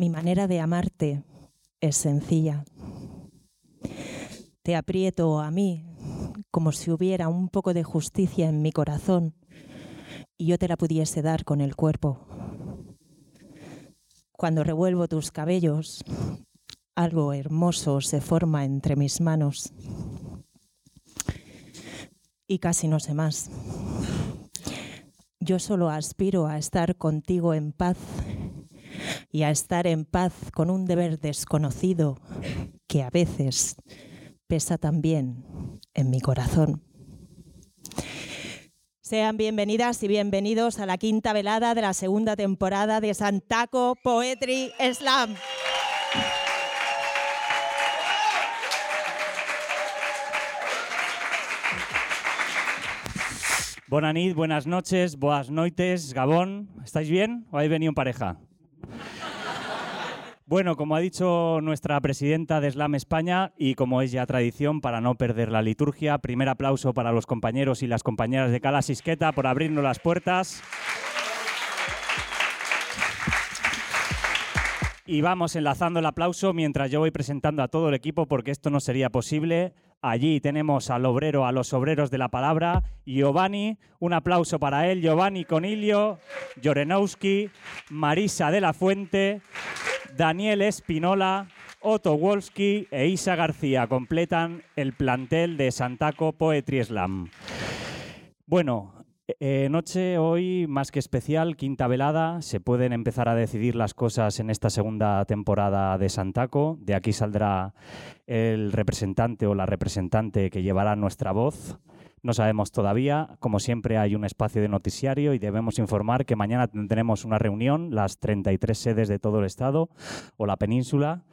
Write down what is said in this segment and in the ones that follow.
Mi manera de amarte es sencilla. Te aprieto a mí como si hubiera un poco de justicia en mi corazón y yo te la pudiese dar con el cuerpo. Cuando revuelvo tus cabellos, algo hermoso se forma entre mis manos. Y casi no sé más. Yo solo aspiro a estar contigo en paz y a estar en paz con un deber desconocido que a veces pesa también en mi corazón. Sean bienvenidas y bienvenidos a la quinta velada de la segunda temporada de Santaco Poetry Slam. Bonanit, buenas noches, buenas noites, Gabón. ¿Estáis bien o habéis venido en pareja? Bueno, como ha dicho nuestra presidenta de Slam España y como es ya tradición para no perder la liturgia, primer aplauso para los compañeros y las compañeras de Cala Sisqueta por abrirnos las puertas. Y vamos enlazando el aplauso mientras yo voy presentando a todo el equipo porque esto no sería posible. Allí tenemos al obrero, a los obreros de la palabra, Giovanni, un aplauso para él, Giovanni Conilio, Jorenowski, Marisa de la Fuente, Daniel Espinola, Otto Wolski e Isa García completan el plantel de Santaco Poetry Slam. Bueno, eh, noche hoy más que especial, quinta velada. Se pueden empezar a decidir las cosas en esta segunda temporada de Santaco. De aquí saldrá el representante o la representante que llevará nuestra voz. No sabemos todavía. Como siempre hay un espacio de noticiario y debemos informar que mañana tendremos una reunión, las 33 sedes de todo el Estado o la península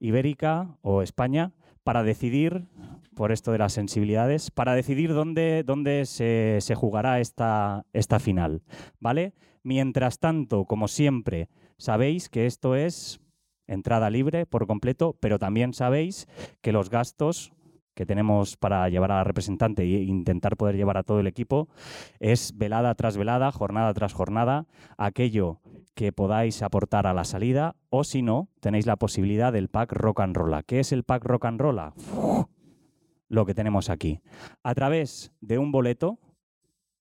ibérica o España, para decidir, por esto de las sensibilidades, para decidir dónde, dónde se, se jugará esta, esta final. ¿Vale? Mientras tanto, como siempre, sabéis que esto es entrada libre por completo, pero también sabéis que los gastos que tenemos para llevar a la representante e intentar poder llevar a todo el equipo es velada tras velada, jornada tras jornada, aquello que podáis aportar a la salida o si no, tenéis la posibilidad del pack rock and roll. ¿Qué es el pack rock and roll? Lo que tenemos aquí. A través de un boleto,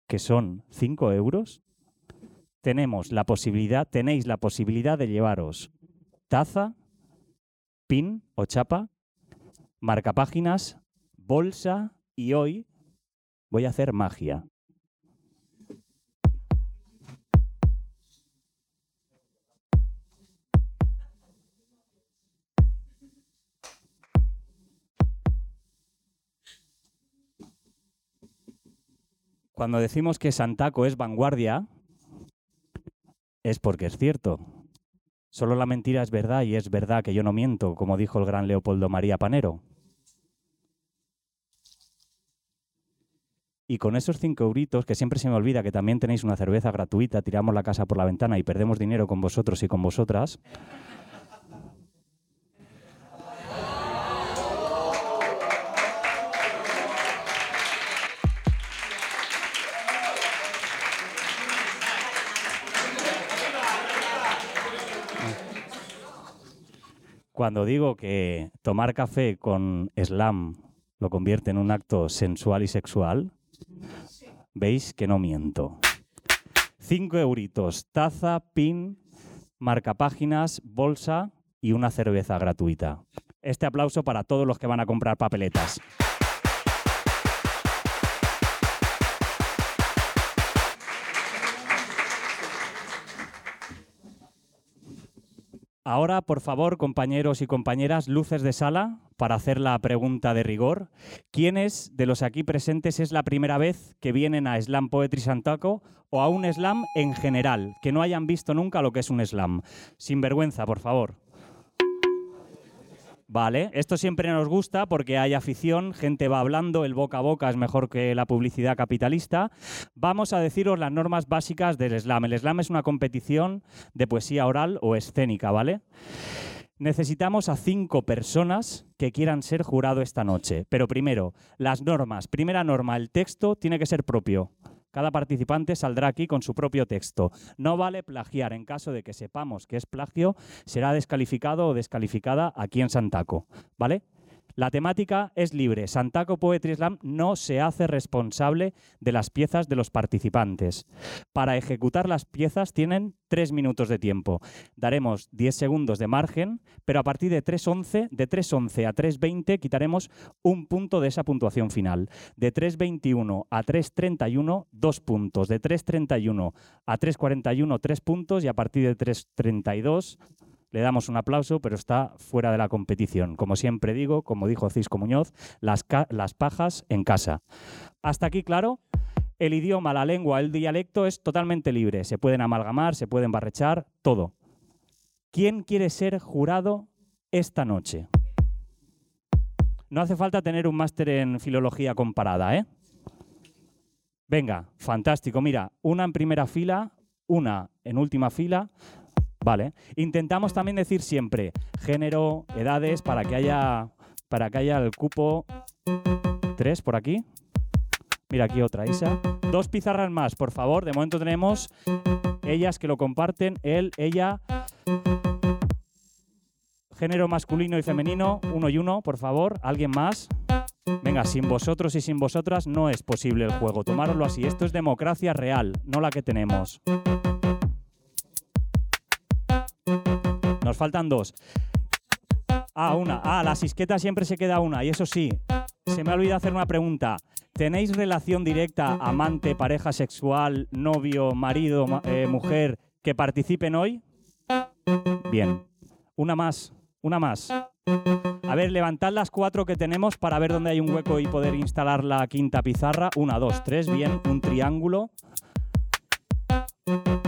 que son 5 euros, tenemos la posibilidad, tenéis la posibilidad de llevaros taza, pin o chapa, marcapáginas, bolsa y hoy voy a hacer magia. Cuando decimos que Santaco es vanguardia, es porque es cierto. Solo la mentira es verdad y es verdad que yo no miento, como dijo el gran Leopoldo María Panero. Y con esos cinco euritos, que siempre se me olvida que también tenéis una cerveza gratuita, tiramos la casa por la ventana y perdemos dinero con vosotros y con vosotras. Cuando digo que tomar café con slam lo convierte en un acto sensual y sexual, veis que no miento. Cinco euritos, taza, pin, marcapáginas, bolsa y una cerveza gratuita. Este aplauso para todos los que van a comprar papeletas. Ahora, por favor, compañeros y compañeras, luces de sala para hacer la pregunta de rigor. ¿Quiénes de los aquí presentes es la primera vez que vienen a Slam Poetry Santaco o a un slam en general, que no hayan visto nunca lo que es un slam? Sin vergüenza, por favor. Vale, esto siempre nos gusta porque hay afición, gente va hablando, el boca a boca es mejor que la publicidad capitalista. Vamos a deciros las normas básicas del slam. El slam es una competición de poesía oral o escénica, ¿vale? Necesitamos a cinco personas que quieran ser jurado esta noche. Pero primero, las normas. Primera norma, el texto tiene que ser propio. Cada participante saldrá aquí con su propio texto. No vale plagiar. En caso de que sepamos que es plagio, será descalificado o descalificada aquí en Santaco. ¿Vale? La temática es libre. Santaco Poetry Slam no se hace responsable de las piezas de los participantes. Para ejecutar las piezas tienen tres minutos de tiempo. Daremos 10 segundos de margen, pero a partir de 3.11, de 3.11 a 3.20 quitaremos un punto de esa puntuación final. De 3.21 a 3.31, dos puntos. De 3.31 a 3.41, tres puntos. Y a partir de 3.32 le damos un aplauso, pero está fuera de la competición. Como siempre digo, como dijo Cisco Muñoz, las, las pajas en casa. Hasta aquí, claro. El idioma, la lengua, el dialecto es totalmente libre. Se pueden amalgamar, se pueden barrechar, todo. ¿Quién quiere ser jurado esta noche? No hace falta tener un máster en filología comparada, ¿eh? Venga, fantástico. Mira, una en primera fila, una en última fila, Vale. Intentamos también decir siempre género, edades, para que haya, para que haya el cupo tres por aquí. Mira aquí otra, Isa. Dos pizarras más, por favor. De momento tenemos ellas que lo comparten, él, ella. Género masculino y femenino, uno y uno, por favor. ¿Alguien más? Venga, sin vosotros y sin vosotras no es posible el juego. Tomároslo así. Esto es democracia real, no la que tenemos. Nos faltan dos. Ah, una. Ah, la sisqueta siempre se queda una. Y eso sí, se me ha olvidado hacer una pregunta. ¿Tenéis relación directa, amante, pareja sexual, novio, marido, eh, mujer, que participen hoy? Bien. Una más. Una más. A ver, levantad las cuatro que tenemos para ver dónde hay un hueco y poder instalar la quinta pizarra. Una, dos, tres. Bien. Un triángulo.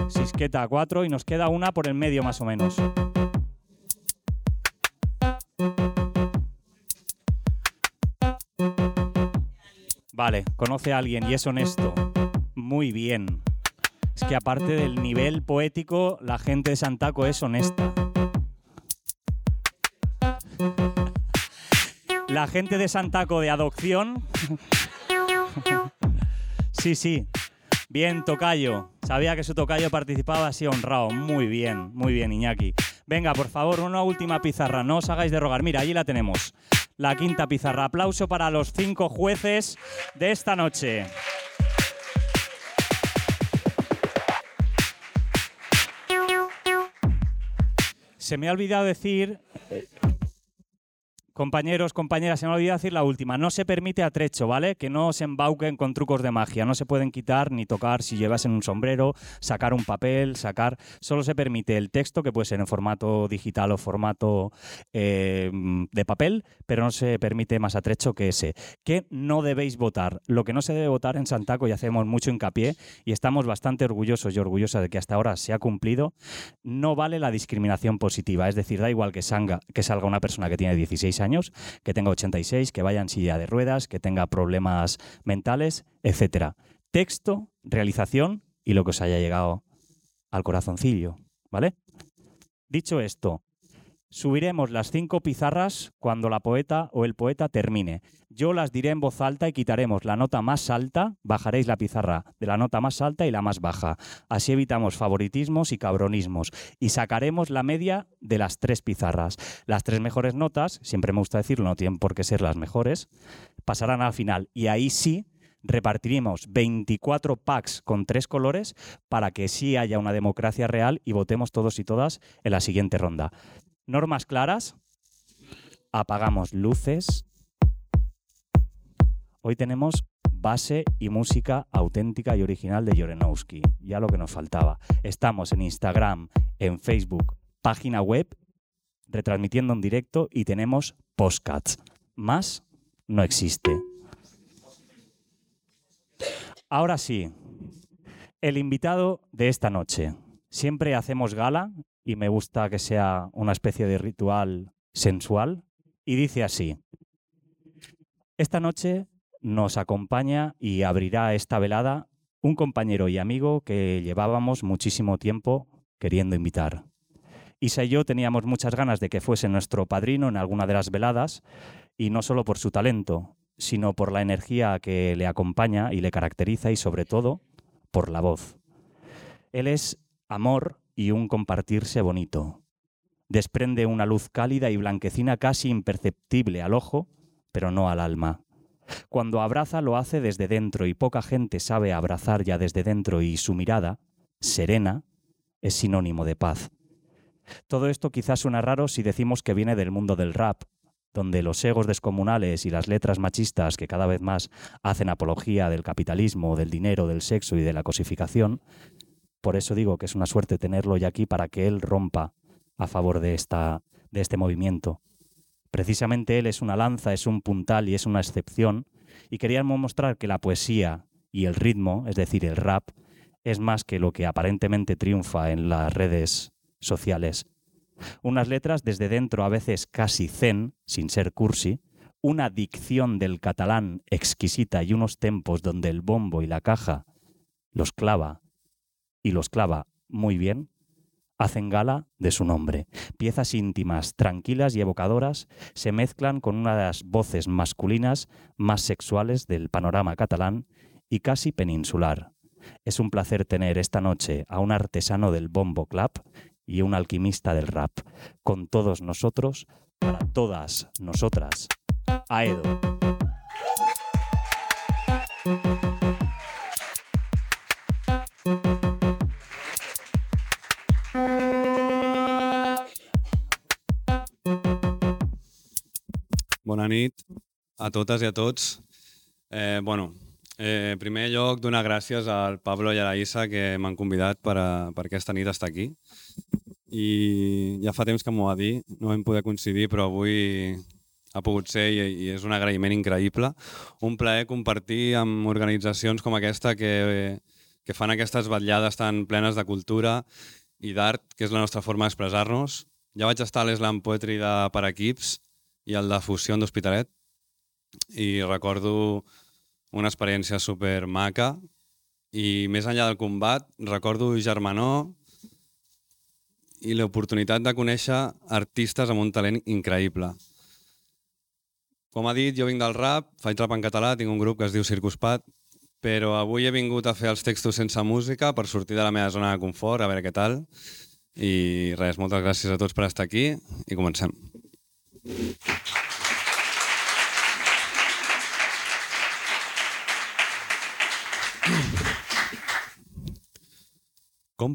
Sisqueta cuatro y nos queda una por el medio más o menos. Vale, conoce a alguien y es honesto. Muy bien. Es que aparte del nivel poético, la gente de Santaco es honesta. La gente de Santaco de adopción. Sí, sí. Bien, Tocayo. Sabía que su Tocayo participaba así honrado. Muy bien, muy bien, Iñaki. Venga, por favor, una última pizarra. No os hagáis de rogar. Mira, allí la tenemos la quinta pizarra. Aplauso para los cinco jueces de esta noche. Se me ha olvidado decir Compañeros, compañeras, se me olvidado decir la última. No se permite atrecho, ¿vale? Que no se embauquen con trucos de magia. No se pueden quitar ni tocar si llevas en un sombrero, sacar un papel, sacar. Solo se permite el texto, que puede ser en formato digital o formato eh, de papel, pero no se permite más atrecho que ese. Que no debéis votar. Lo que no se debe votar en Santaco, y hacemos mucho hincapié, y estamos bastante orgullosos y orgullosas de que hasta ahora se ha cumplido, no vale la discriminación positiva. Es decir, da igual que, que salga una persona que tiene 16 años que tenga 86, que vaya en silla de ruedas, que tenga problemas mentales, etcétera. Texto, realización y lo que os haya llegado al corazoncillo, ¿vale? Dicho esto, Subiremos las cinco pizarras cuando la poeta o el poeta termine. Yo las diré en voz alta y quitaremos la nota más alta, bajaréis la pizarra de la nota más alta y la más baja. Así evitamos favoritismos y cabronismos y sacaremos la media de las tres pizarras. Las tres mejores notas, siempre me gusta decirlo, no tienen por qué ser las mejores, pasarán al final y ahí sí repartiremos 24 packs con tres colores para que sí haya una democracia real y votemos todos y todas en la siguiente ronda normas claras, apagamos luces. Hoy tenemos base y música auténtica y original de Jorenowski, ya lo que nos faltaba. Estamos en Instagram, en Facebook, página web, retransmitiendo en directo y tenemos postcats. Más no existe. Ahora sí, el invitado de esta noche. Siempre hacemos gala y me gusta que sea una especie de ritual sensual. Y dice así, esta noche nos acompaña y abrirá esta velada un compañero y amigo que llevábamos muchísimo tiempo queriendo invitar. Isa y yo teníamos muchas ganas de que fuese nuestro padrino en alguna de las veladas, y no solo por su talento, sino por la energía que le acompaña y le caracteriza y sobre todo por la voz. Él es amor y un compartirse bonito. Desprende una luz cálida y blanquecina casi imperceptible al ojo, pero no al alma. Cuando abraza lo hace desde dentro y poca gente sabe abrazar ya desde dentro y su mirada, serena, es sinónimo de paz. Todo esto quizás suena raro si decimos que viene del mundo del rap, donde los egos descomunales y las letras machistas que cada vez más hacen apología del capitalismo, del dinero, del sexo y de la cosificación, por eso digo que es una suerte tenerlo ya aquí para que él rompa a favor de, de este movimiento. Precisamente él es una lanza, es un puntal y es una excepción, y queríamos mostrar que la poesía y el ritmo, es decir, el rap, es más que lo que aparentemente triunfa en las redes sociales. Unas letras desde dentro a veces casi zen, sin ser cursi, una dicción del catalán exquisita y unos tempos donde el bombo y la caja los clava y los clava muy bien, hacen gala de su nombre. Piezas íntimas, tranquilas y evocadoras se mezclan con una de las voces masculinas más sexuales del panorama catalán y casi peninsular. Es un placer tener esta noche a un artesano del bombo clap y un alquimista del rap. Con todos nosotros, para todas nosotras, Aedo. Bona nit a totes i a tots. Eh, bueno, eh, en primer lloc, donar gràcies al Pablo i a la Isa que m'han convidat per, a, per aquesta nit estar aquí. I ja fa temps que m'ho va dir, no vam poder coincidir, però avui ha pogut ser i, i és un agraïment increïble. Un plaer compartir amb organitzacions com aquesta que, que fan aquestes vetllades tan plenes de cultura i d'art, que és la nostra forma d'expressar-nos. Ja vaig estar a l'Eslam Poetry de per equips i el de Fusió d'Hospitalet i recordo una experiència super maca i més enllà del combat recordo germanor i l'oportunitat de conèixer artistes amb un talent increïble. Com ha dit, jo vinc del rap, faig rap en català, tinc un grup que es diu Circus Pat, però avui he vingut a fer els textos sense música per sortir de la meva zona de confort, a veure què tal. I res, moltes gràcies a tots per estar aquí i comencem. Com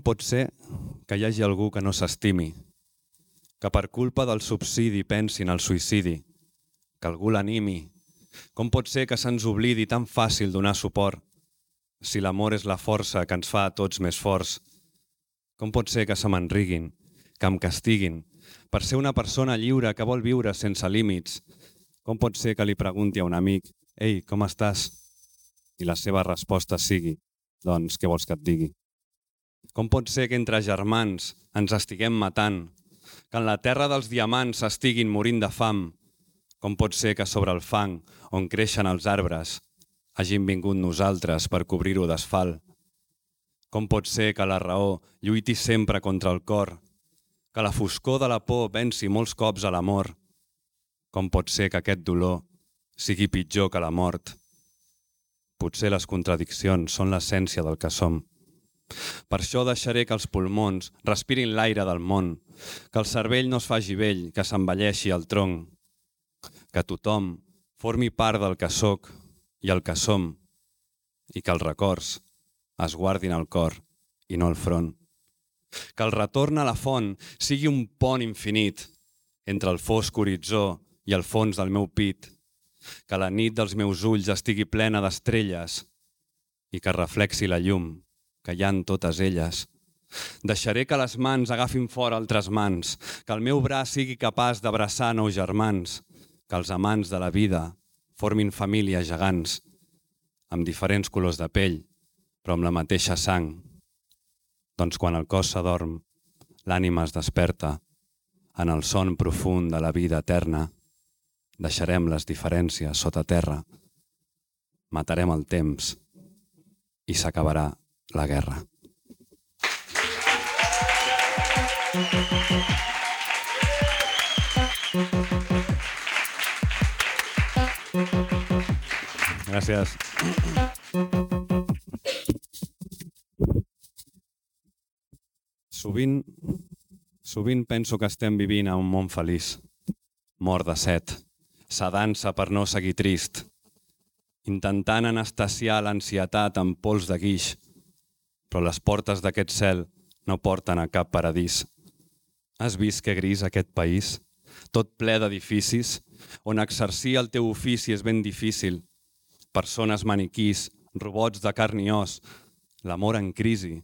pot ser que hi hagi algú que no s'estimi, que per culpa del subsidi pensi en el suïcidi, que algú l'animi? Com pot ser que se'ns oblidi tan fàcil donar suport, si l'amor és la força que ens fa a tots més forts? Com pot ser que se m'enriguin, que em castiguin, per ser una persona lliure que vol viure sense límits? Com pot ser que li pregunti a un amic, ei, com estàs? I la seva resposta sigui, doncs, què vols que et digui? Com pot ser que entre germans ens estiguem matant? Que en la terra dels diamants estiguin morint de fam? Com pot ser que sobre el fang, on creixen els arbres, hagin vingut nosaltres per cobrir-ho d'asfalt? Com pot ser que la raó lluiti sempre contra el cor? Que la foscor de la por venci molts cops a l'amor? Com pot ser que aquest dolor sigui pitjor que la mort? Potser les contradiccions són l'essència del que som. Per això deixaré que els pulmons respirin l'aire del món, que el cervell no es faci vell, que s'envelleixi el tronc, que tothom formi part del que sóc i el que som, i que els records es guardin al cor i no al front. Que el retorn a la font sigui un pont infinit entre el fosc horitzó i el fons del meu pit, que la nit dels meus ulls estigui plena d'estrelles i que reflexi la llum que hi han totes elles. Deixaré que les mans agafin fora altres mans, que el meu braç sigui capaç d'abraçar nous germans, que els amants de la vida formin famílies gegants, amb diferents colors de pell, però amb la mateixa sang. Doncs quan el cos s'adorm, l'ànima es desperta, en el son profund de la vida eterna, deixarem les diferències sota terra, matarem el temps i s'acabarà la guerra. Gràcies. Sovint, sovint penso que estem vivint a un món feliç, mort de set, sedant-se per no seguir trist, intentant anestesiar l'ansietat amb pols de guix, però les portes d'aquest cel no porten a cap paradís. Has vist que gris aquest país? Tot ple d'edificis, on exercir el teu ofici és ben difícil. Persones maniquís, robots de carn i os, l'amor en crisi,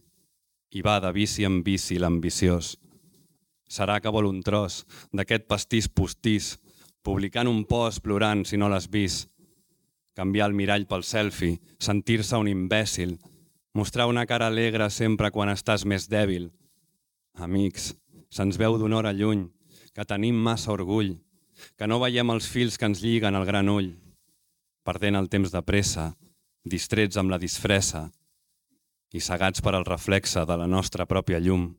i va de vici en vici l'ambiciós. Serà que vol un tros d'aquest pastís postís, publicant un post plorant si no l'has vist. Canviar el mirall pel selfie, sentir-se un imbècil, mostrar una cara alegre sempre quan estàs més dèbil. Amics, se'ns veu d'una hora lluny, que tenim massa orgull, que no veiem els fils que ens lliguen al gran ull, perdent el temps de pressa, distrets amb la disfressa i cegats per al reflexe de la nostra pròpia llum.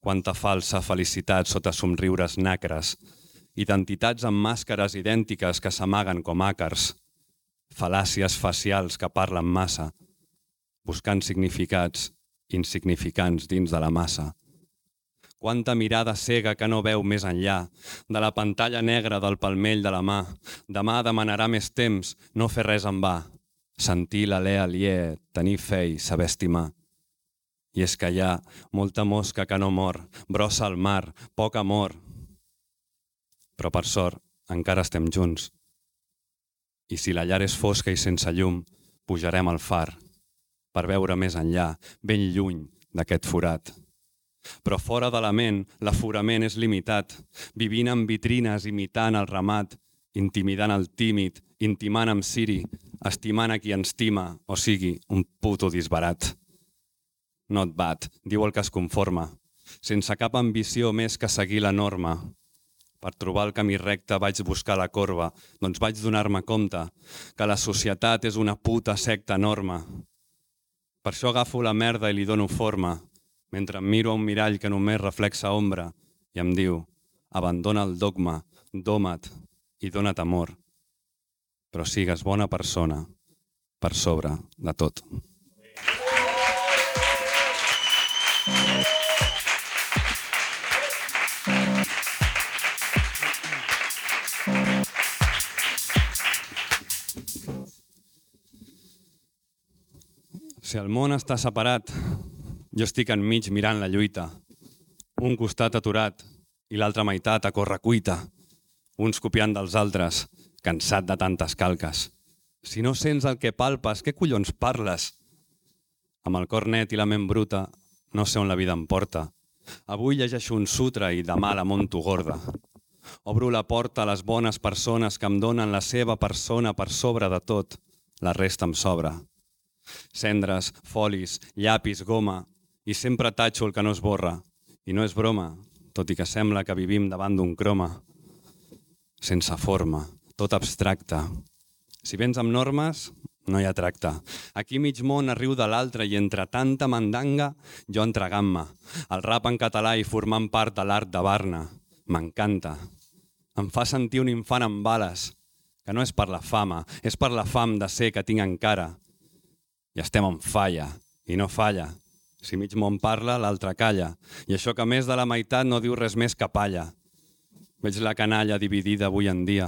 Quanta falsa felicitat sota somriures nacres, identitats amb màscares idèntiques que s'amaguen com àcars, fal·làcies facials que parlen massa, buscant significats insignificants dins de la massa. Quanta mirada cega que no veu més enllà de la pantalla negra del palmell de la mà. Demà demanarà més temps, no fer res en va. Sentir l'alè aliè, tenir fe i saber estimar. I és que hi ha molta mosca que no mor, brossa al mar, poc amor. Però per sort, encara estem junts. I si la llar és fosca i sense llum, pujarem al far per veure més enllà, ben lluny d'aquest forat. Però fora de la ment, l'aforament és limitat, vivint en vitrines, imitant el ramat, intimidant el tímid, intimant amb Siri, estimant a qui ens estima, o sigui, un puto disbarat. Not bad, diu el que es conforma, sense cap ambició més que seguir la norma. Per trobar el camí recte vaig buscar la corba, doncs vaig donar-me compte que la societat és una puta secta enorme. Per això agafo la merda i li dono forma, mentre em miro a un mirall que només reflexa ombra i em diu abandona el dogma, doma't i dona't amor, però sigues bona persona per sobre de tot. Si el món està separat, jo estic enmig mirant la lluita. Un costat aturat i l'altra meitat a córrer cuita. Uns copiant dels altres, cansat de tantes calques. Si no sents el que palpes, què collons parles? Amb el cor net i la ment bruta, no sé on la vida em porta. Avui llegeixo un sutra i demà la monto gorda. Obro la porta a les bones persones que em donen la seva persona per sobre de tot. La resta em sobra. Cendres, folis, llapis, goma, i sempre tatxo el que no es borra. I no és broma, tot i que sembla que vivim davant d'un croma. Sense forma, tot abstracte. Si vens amb normes, no hi ha tracte. Aquí mig món arriu de l'altre i entre tanta mandanga, jo entregant-me. El rap en català i formant part de l'art de Barna. M'encanta. Em fa sentir un infant amb bales, que no és per la fama, és per la fam de ser que tinc encara. I estem en falla, i no falla. Si mig món parla, l'altre calla. I això que més de la meitat no diu res més que palla. Veig la canalla dividida avui en dia.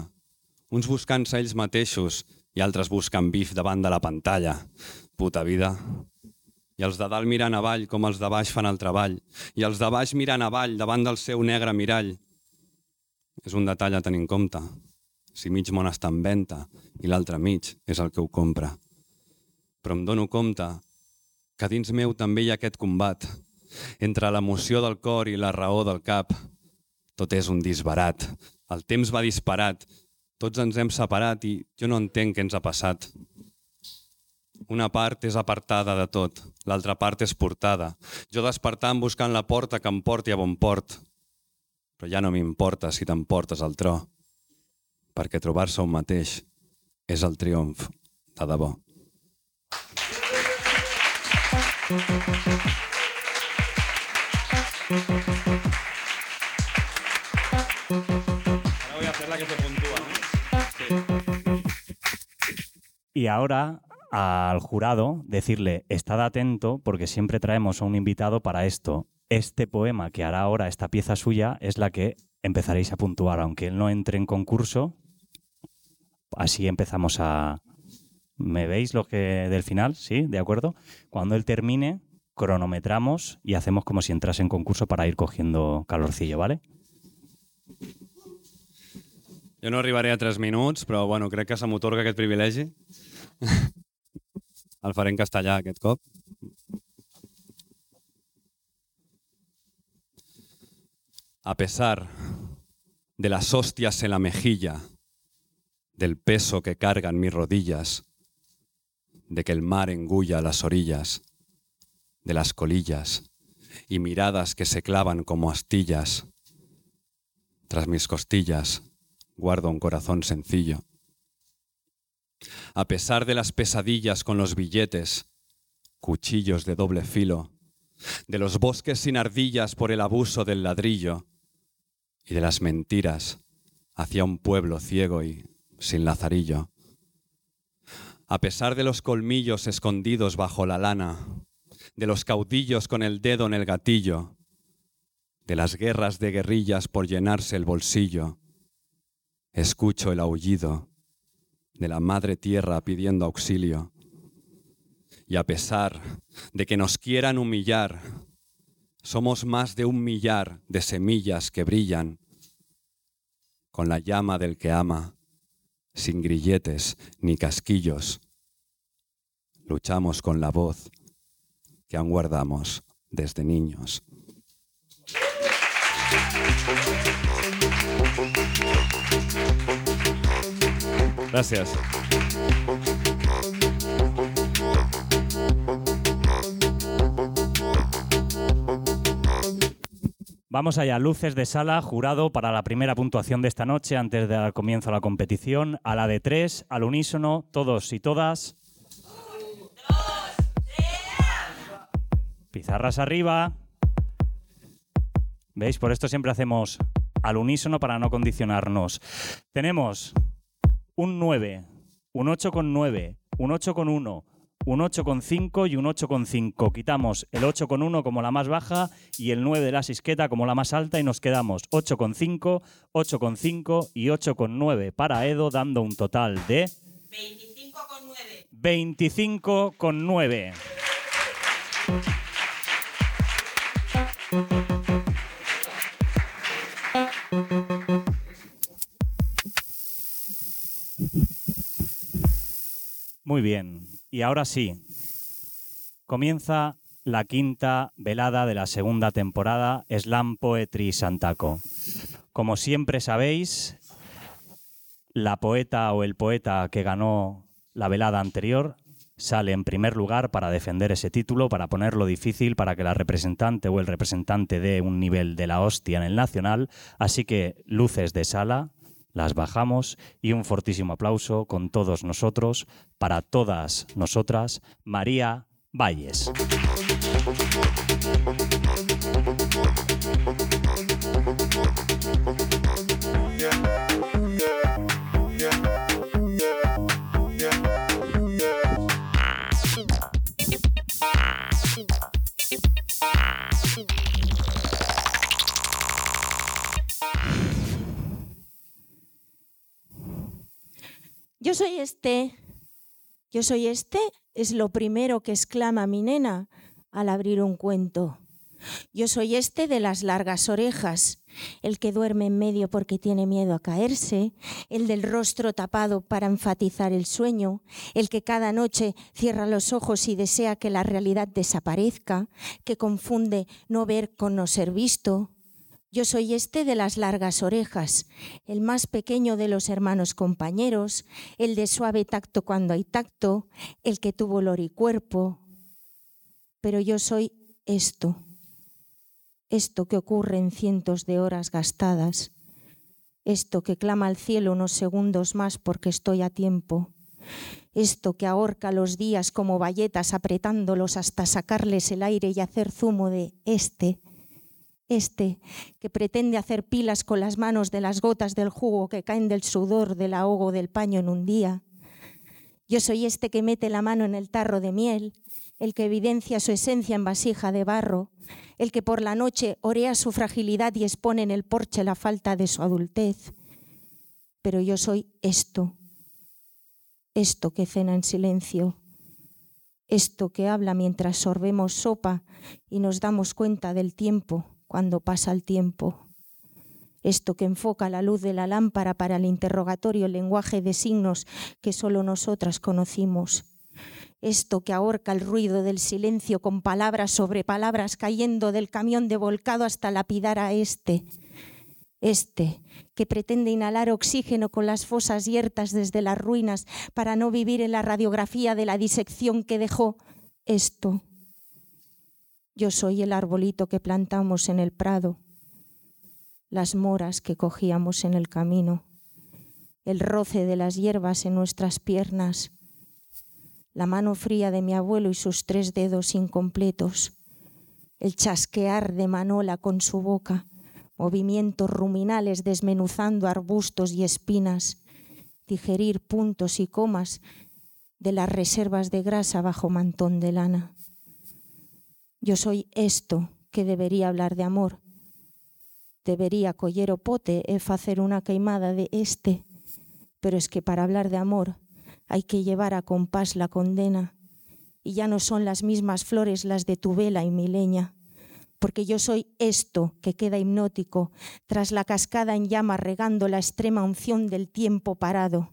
Uns buscant-se ells mateixos i altres buscant bif davant de la pantalla. Puta vida. I els de dalt mirant avall com els de baix fan el treball. I els de baix mirant avall davant del seu negre mirall. És un detall a tenir en compte. Si mig món està en venda i l'altre mig és el que ho compra. Però em dono compte que dins meu també hi ha aquest combat entre l'emoció del cor i la raó del cap. Tot és un disbarat. El temps va disparat. Tots ens hem separat i jo no entenc què ens ha passat. Una part és apartada de tot, l'altra part és portada. Jo despertant buscant la porta que em porti a bon port. Però ja no m'importa si t'emportes al tro, perquè trobar-se un mateix és el triomf de debò. Ahora voy a hacer la que se puntúa, ¿no? Y ahora al jurado decirle, estad atento porque siempre traemos a un invitado para esto. Este poema que hará ahora esta pieza suya es la que empezaréis a puntuar, aunque él no entre en concurso. Así empezamos a... ¿Me veis lo que del final? ¿Sí? ¿De acuerdo? Cuando él termine, cronometramos y hacemos como si entrase en concurso para ir cogiendo calorcillo, ¿vale? Jo no arribaré a 3 minuts, però bueno, crec que se m'otorga aquest privilegi. El faré en castellà aquest cop. A pesar de las hostias en la mejilla, del peso que cargan mis rodillas, de que el mar engulla las orillas, de las colillas y miradas que se clavan como astillas, tras mis costillas guardo un corazón sencillo. A pesar de las pesadillas con los billetes, cuchillos de doble filo, de los bosques sin ardillas por el abuso del ladrillo y de las mentiras hacia un pueblo ciego y sin lazarillo. A pesar de los colmillos escondidos bajo la lana, de los caudillos con el dedo en el gatillo, de las guerras de guerrillas por llenarse el bolsillo, escucho el aullido de la madre tierra pidiendo auxilio. Y a pesar de que nos quieran humillar, somos más de un millar de semillas que brillan con la llama del que ama, sin grilletes ni casquillos. Luchamos con la voz que aún guardamos desde niños. Gracias. Vamos allá, luces de sala, jurado para la primera puntuación de esta noche antes de dar comienzo a la competición. A la de tres, al unísono, todos y todas. Pizarras arriba. ¿Veis? Por esto siempre hacemos al unísono para no condicionarnos. Tenemos un 9, un 8,9, un 8,1, un 8,5 y un 8,5. Quitamos el 8,1 como la más baja y el 9 de la sisqueta como la más alta y nos quedamos 8,5, 8,5 y 8,9 para Edo, dando un total de 25,9. 25,9. Muy bien, y ahora sí, comienza la quinta velada de la segunda temporada Slam Poetry Santaco. Como siempre sabéis, la poeta o el poeta que ganó la velada anterior sale en primer lugar para defender ese título, para ponerlo difícil, para que la representante o el representante dé un nivel de la hostia en el nacional. Así que luces de sala, las bajamos y un fortísimo aplauso con todos nosotros, para todas nosotras, María Valles. Yo soy este, yo soy este, es lo primero que exclama mi nena al abrir un cuento. Yo soy este de las largas orejas, el que duerme en medio porque tiene miedo a caerse, el del rostro tapado para enfatizar el sueño, el que cada noche cierra los ojos y desea que la realidad desaparezca, que confunde no ver con no ser visto. Yo soy este de las largas orejas, el más pequeño de los hermanos compañeros, el de suave tacto cuando hay tacto, el que tuvo olor y cuerpo. Pero yo soy esto, esto que ocurre en cientos de horas gastadas, esto que clama al cielo unos segundos más porque estoy a tiempo, esto que ahorca los días como bayetas apretándolos hasta sacarles el aire y hacer zumo de este, este que pretende hacer pilas con las manos de las gotas del jugo que caen del sudor del ahogo del paño en un día, Yo soy este que mete la mano en el tarro de miel, el que evidencia su esencia en vasija de barro, el que por la noche orea su fragilidad y expone en el porche la falta de su adultez. Pero yo soy esto, esto que cena en silencio, esto que habla mientras sorbemos sopa y nos damos cuenta del tiempo cuando pasa el tiempo. Esto que enfoca la luz de la lámpara para el interrogatorio, lenguaje de signos que solo nosotras conocimos. Esto que ahorca el ruido del silencio con palabras sobre palabras cayendo del camión de volcado hasta lapidar a este. Este que pretende inhalar oxígeno con las fosas yertas desde las ruinas para no vivir en la radiografía de la disección que dejó esto. Yo soy el arbolito que plantamos en el prado, las moras que cogíamos en el camino, el roce de las hierbas en nuestras piernas, la mano fría de mi abuelo y sus tres dedos incompletos, el chasquear de Manola con su boca, movimientos ruminales desmenuzando arbustos y espinas, digerir puntos y comas de las reservas de grasa bajo mantón de lana. Yo soy esto que debería hablar de amor. Debería collero pote e hacer una queimada de este, pero es que para hablar de amor hay que llevar a compás la condena, y ya no son las mismas flores las de tu vela y mi leña porque yo soy esto que queda hipnótico tras la cascada en llama regando la extrema unción del tiempo parado.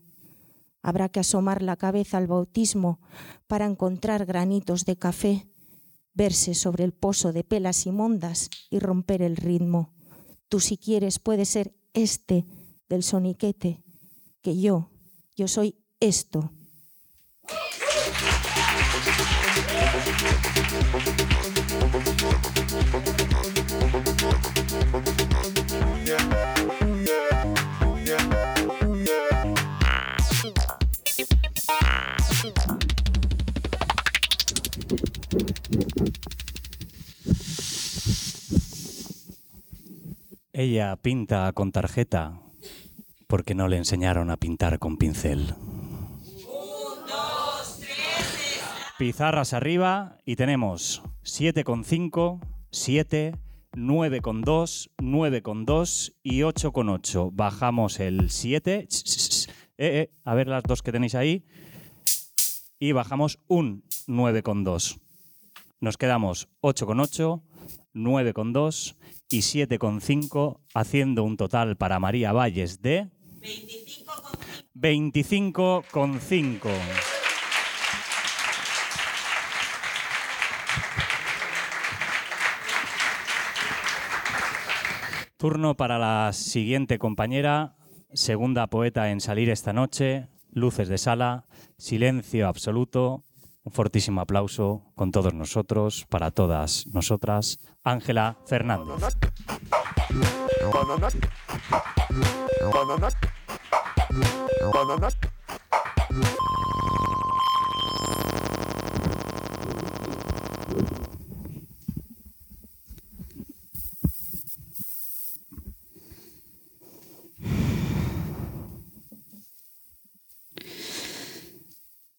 Habrá que asomar la cabeza al bautismo para encontrar granitos de café, verse sobre el pozo de pelas inmundas y romper el ritmo. Tú si quieres puedes ser este del soniquete, que yo, yo soy esto. Ella pinta con tarjeta porque no le enseñaron a pintar con pincel. Pizarras arriba y tenemos 7,5, 7, 9,2, 9,2 y 8,8. Bajamos el 7. Eh, eh, a ver las dos que tenéis ahí. Y bajamos un 9,2. Nos quedamos 8,8, 9,2 y 7,5, haciendo un total para María Valles de 25,5. Turno para la siguiente compañera, segunda poeta en salir esta noche, Luces de Sala, Silencio Absoluto. Un fortísimo aplauso con todos nosotros, para todas nosotras, Ángela Fernández.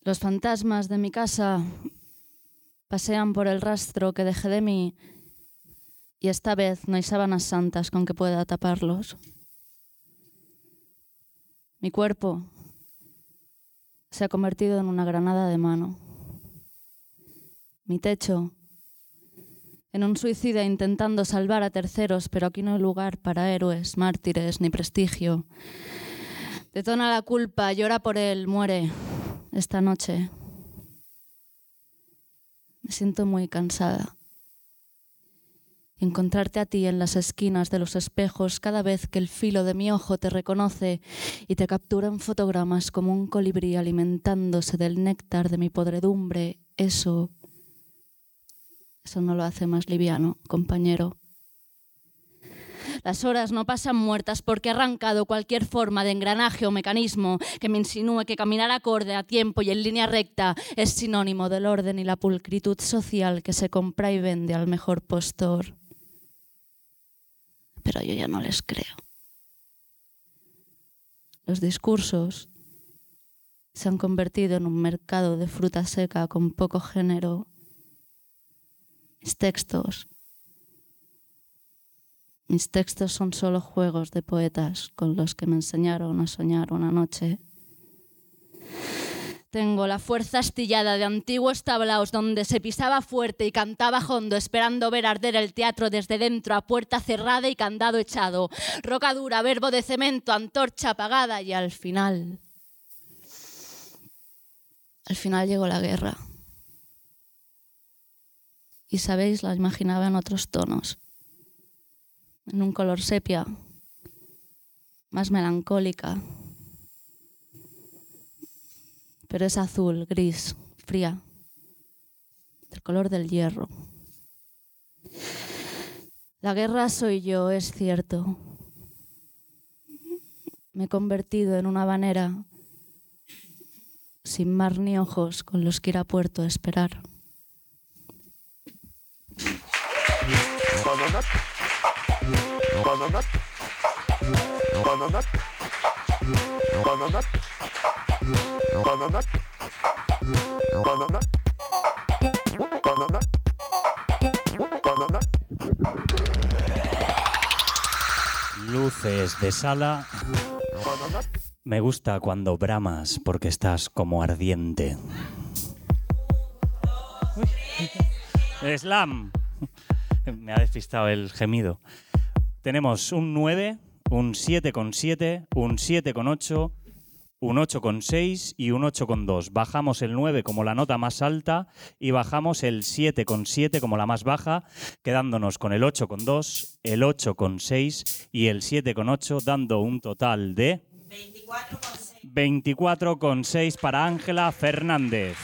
Los fantasmas de mi casa pasean por el rastro que dejé de mí y esta vez no hay sábanas santas con que pueda taparlos. Mi cuerpo se ha convertido en una granada de mano. Mi techo en un suicida intentando salvar a terceros, pero aquí no hay lugar para héroes, mártires ni prestigio. Detona la culpa, llora por él, muere esta noche. Me siento muy cansada. Encontrarte a ti en las esquinas de los espejos cada vez que el filo de mi ojo te reconoce y te captura en fotogramas como un colibrí alimentándose del néctar de mi podredumbre, eso, eso no lo hace más liviano, compañero. Las horas no pasan muertas porque he arrancado cualquier forma de engranaje o mecanismo que me insinúe que caminar acorde a tiempo y en línea recta es sinónimo del orden y la pulcritud social que se compra y vende al mejor postor. Pero yo ya no les creo. Los discursos se han convertido en un mercado de fruta seca con poco género. Mis textos, mis textos son solo juegos de poetas con los que me enseñaron a soñar una noche. Tengo la fuerza astillada de antiguos tablaos donde se pisaba fuerte y cantaba hondo, esperando ver arder el teatro desde dentro a puerta cerrada y candado echado, roca dura, verbo de cemento, antorcha apagada y al final. Al final llegó la guerra. Y sabéis, la imaginaba en otros tonos, en un color sepia, más melancólica, pero es azul, gris, fría, del color del hierro. La guerra soy yo, es cierto. Me he convertido en una habanera sin mar ni ojos con los que ir a puerto a esperar. Luces de sala. Me gusta cuando bramas porque estás como ardiente. Slam. Me ha despistado el gemido. Tenemos un 9, un 7,7, un 7,8, un 8,6 y un 8,2. Bajamos el 9 como la nota más alta y bajamos el 7,7 como la más baja, quedándonos con el 8,2, el 8,6 y el 7,8, dando un total de 24,6 para Ángela Fernández.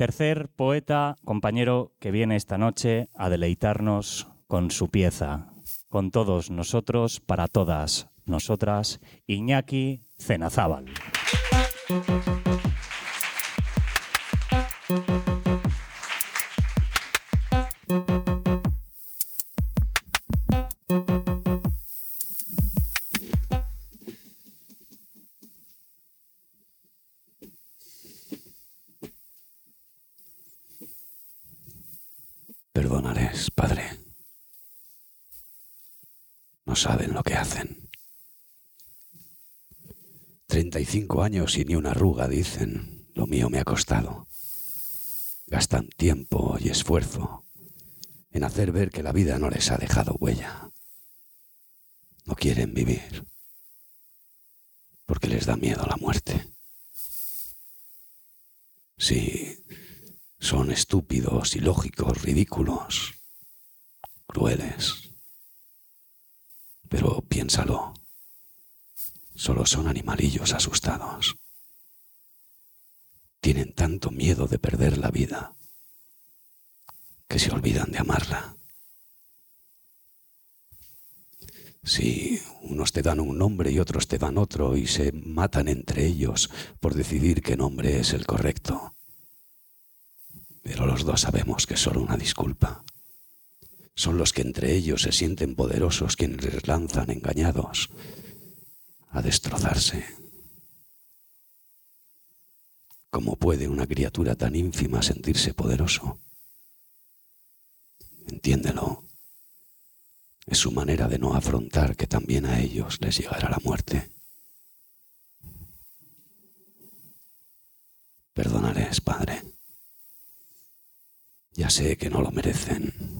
Tercer poeta, compañero, que viene esta noche a deleitarnos con su pieza. Con todos nosotros, para todas nosotras, Iñaki Cenazábal. No saben lo que hacen. Treinta y cinco años y ni una arruga, dicen. Lo mío me ha costado. Gastan tiempo y esfuerzo en hacer ver que la vida no les ha dejado huella. No quieren vivir porque les da miedo la muerte. Sí, son estúpidos, ilógicos, ridículos, crueles. Pero piénsalo, solo son animalillos asustados. Tienen tanto miedo de perder la vida que se olvidan de amarla. Si unos te dan un nombre y otros te dan otro y se matan entre ellos por decidir qué nombre es el correcto. Pero los dos sabemos que es solo una disculpa. Son los que entre ellos se sienten poderosos quienes les lanzan engañados a destrozarse. ¿Cómo puede una criatura tan ínfima sentirse poderoso? Entiéndelo. Es su manera de no afrontar que también a ellos les llegará la muerte. Perdonarés, Padre. Ya sé que no lo merecen,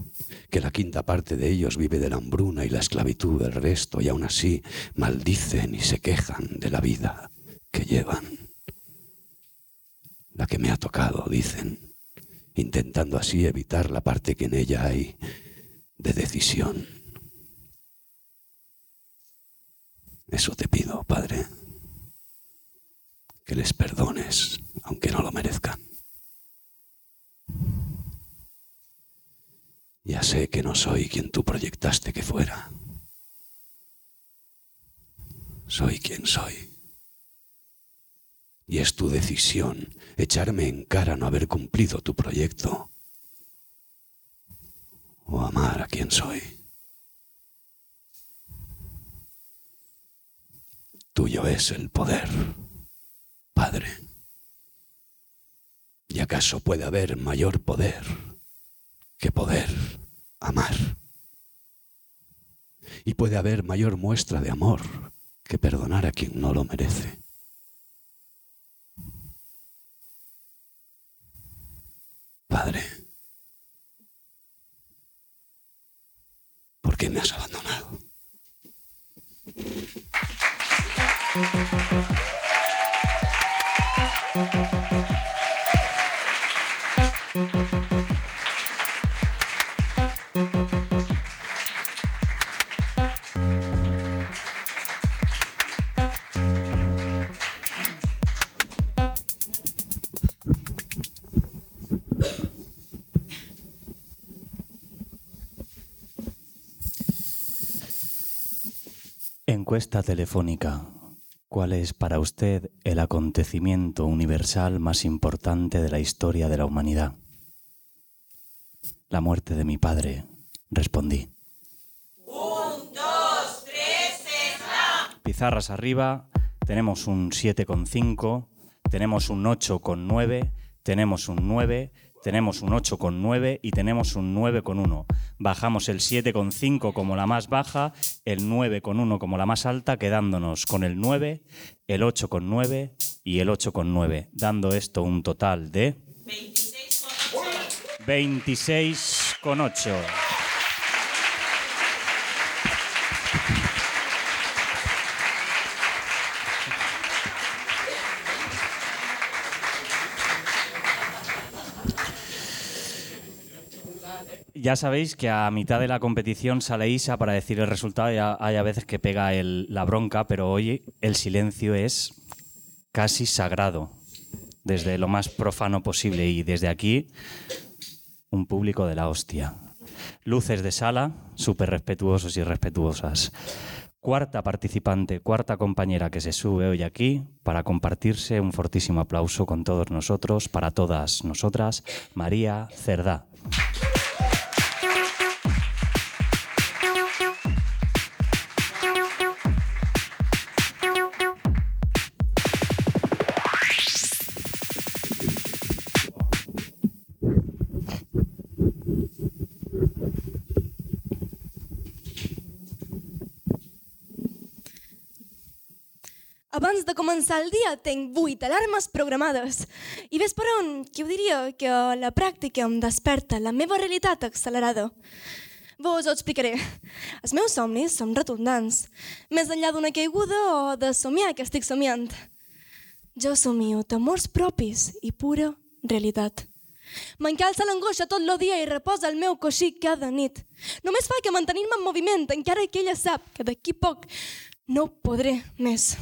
que la quinta parte de ellos vive de la hambruna y la esclavitud del resto y aún así maldicen y se quejan de la vida que llevan. La que me ha tocado, dicen, intentando así evitar la parte que en ella hay de decisión. Eso te pido, Padre, que les perdones, aunque no lo merezcan. Ya sé que no soy quien tú proyectaste que fuera. Soy quien soy. Y es tu decisión echarme en cara no haber cumplido tu proyecto o amar a quien soy. Tuyo es el poder, Padre. ¿Y acaso puede haber mayor poder que poder amar? Y puede haber mayor muestra de amor que perdonar a quien no lo merece. Padre, ¿por qué me has abandonado? Encuesta telefónica. ¿Cuál es para usted el acontecimiento universal más importante de la historia de la humanidad? La muerte de mi padre, respondí. Un, dos, tres, Pizarras arriba, tenemos un 7,5, tenemos un 8,9, tenemos un 9, tenemos un 8,9 y tenemos un 9,1. Bajamos el 7,5 como la más baja, el 9,1 como la más alta, quedándonos con el 9, el 8,9 y el 8,9, dando esto un total de 26,8. Ya sabéis que a mitad de la competición sale Isa para decir el resultado y hay a veces que pega la bronca, pero hoy el silencio es casi sagrado, desde lo más profano posible y desde aquí un público de la hostia. Luces de sala, súper respetuosos y respetuosas. Cuarta participante, cuarta compañera que se sube hoy aquí para compartirse un fortísimo aplauso con todos nosotros, para todas nosotras, María Cerdá. El dia tinc vuit alarmes programades. I ves per on, qui ho diria, que la pràctica em desperta la meva realitat accelerada. Vos ho explicaré. Els meus somnis són retundants, més enllà d'una caiguda o de somiar que estic somiant. Jo somio temors propis i pura realitat. M'encalça l'angoixa tot el dia i reposa el meu coixí cada nit. Només fa que mantenir-me en moviment, encara que ella sap que d'aquí poc no podré més.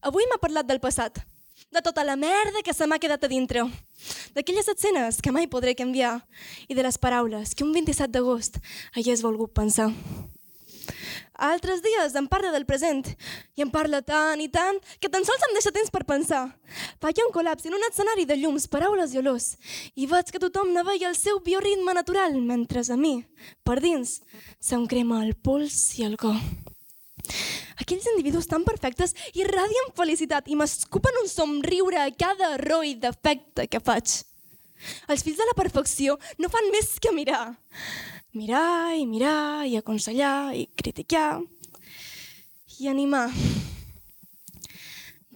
Avui m'ha parlat del passat, de tota la merda que se m'ha quedat a dintre, d'aquelles escenes que mai podré canviar i de les paraules que un 27 d'agost hagués volgut pensar. Altres dies em parla del present i em parla tant i tant que tan sols em deixa temps per pensar. Faig un col·lapse en un escenari de llums, paraules i olors i veig que tothom navega el seu bioritme natural mentre a mi, per dins, se'm crema el pols i el cor. Aquells individus tan perfectes irradien felicitat i m'escupen un somriure a cada error i defecte que faig. Els fills de la perfecció no fan més que mirar. Mirar i mirar i aconsellar i criticar i animar.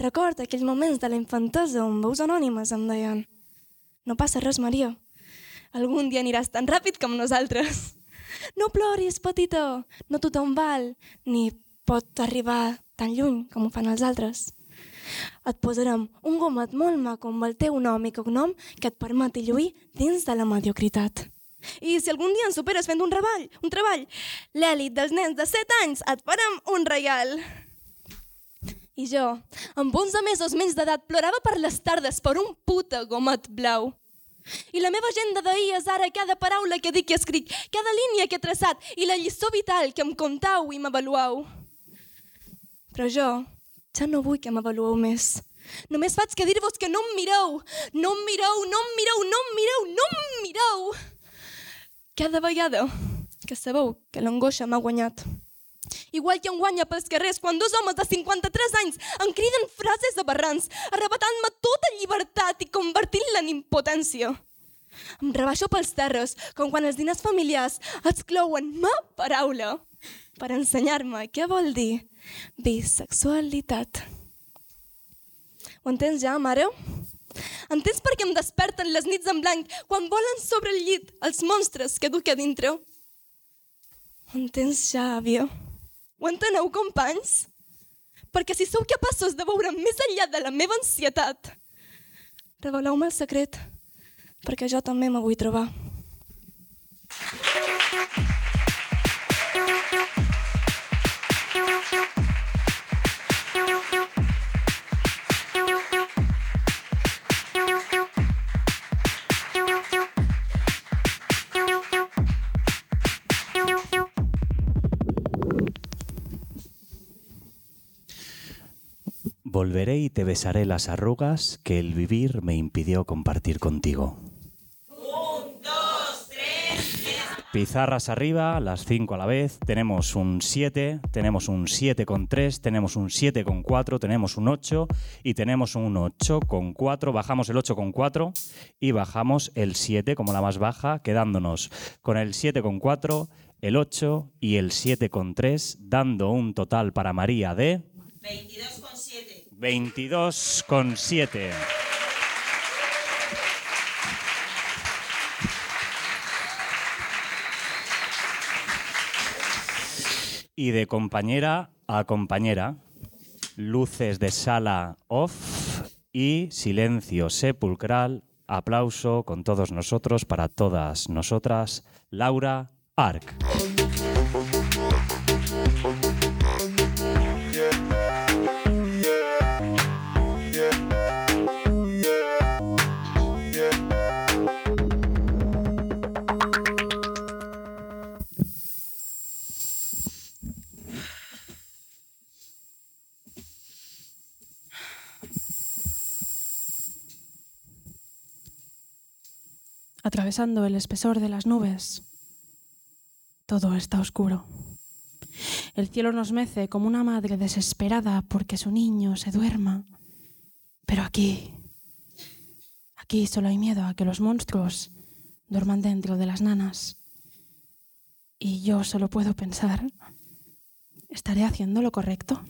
Recordo aquells moments de la infantesa on veus anònimes em deien no passa res, Maria. Algun dia aniràs tan ràpid com nosaltres. No ploris, petita. No tothom val, ni pot arribar tan lluny com ho fan els altres. Et posarem un gomet molt maco amb el teu nom i cognom que et permeti lluir dins de la mediocritat. I si algun dia ens superes fent un treball, un treball, l'èlit dels nens de 7 anys et farem un regal. I jo, amb 11 mesos menys d'edat, plorava per les tardes per un puta gomet blau. I la meva agenda d'ahir és ara cada paraula que dic i escric, cada línia que he traçat i la lliçó vital que em contau i m'avaluau. Però jo ja no vull que m'avalueu més. Només faig que dir-vos que no em mireu, no em mireu, no em mireu, no em mireu, no em mireu. Cada vegada que sabeu que l'angoixa m'ha guanyat, Igual que un guanya pels carrers quan dos homes de 53 anys em criden frases aberrants, arrebatant-me tota llibertat i convertint-la en impotència. Em rebaixo pels terres, com quan els diners familiars exclouen ma paraula per ensenyar-me què vol dir bisexualitat. Ho entens ja, mare? Entens per què em desperten les nits en blanc quan volen sobre el llit els monstres que duc a dintre? Ho entens ja, àvia? Ho enteneu, companys? Perquè si sou capaços de veure més enllà de la meva ansietat, reveleu-me el secret, perquè jo també me vull trobar. Volveré y te besaré las arrugas que el vivir me impidió compartir contigo. Pizarras arriba, las 5 a la vez. Tenemos un 7, tenemos un 7 con 3, tenemos un 7 con 4, tenemos un 8 y tenemos un 8 con 4. Bajamos el 8 con 4 y bajamos el 7 como la más baja, quedándonos con el 7 con 4, el 8 y el 7 con 3, dando un total para María de 22 con 7. Y de compañera a compañera, luces de sala off y silencio sepulcral, aplauso con todos nosotros, para todas nosotras, Laura Arc. Atravesando el espesor de las nubes. Todo está oscuro. El cielo nos mece como una madre desesperada porque su niño se duerma. Pero aquí, aquí solo hay miedo a que los monstruos duerman dentro de las nanas. Y yo solo puedo pensar, ¿estaré haciendo lo correcto?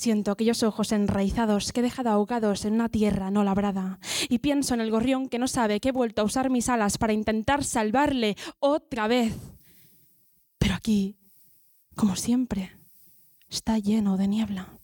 Siento aquellos ojos enraizados que he dejado ahogados en una tierra no labrada. Y pienso en el gorrión que no sabe que he vuelto a usar mis alas para intentar salvarle otra vez. Pero aquí, como siempre, está lleno de niebla.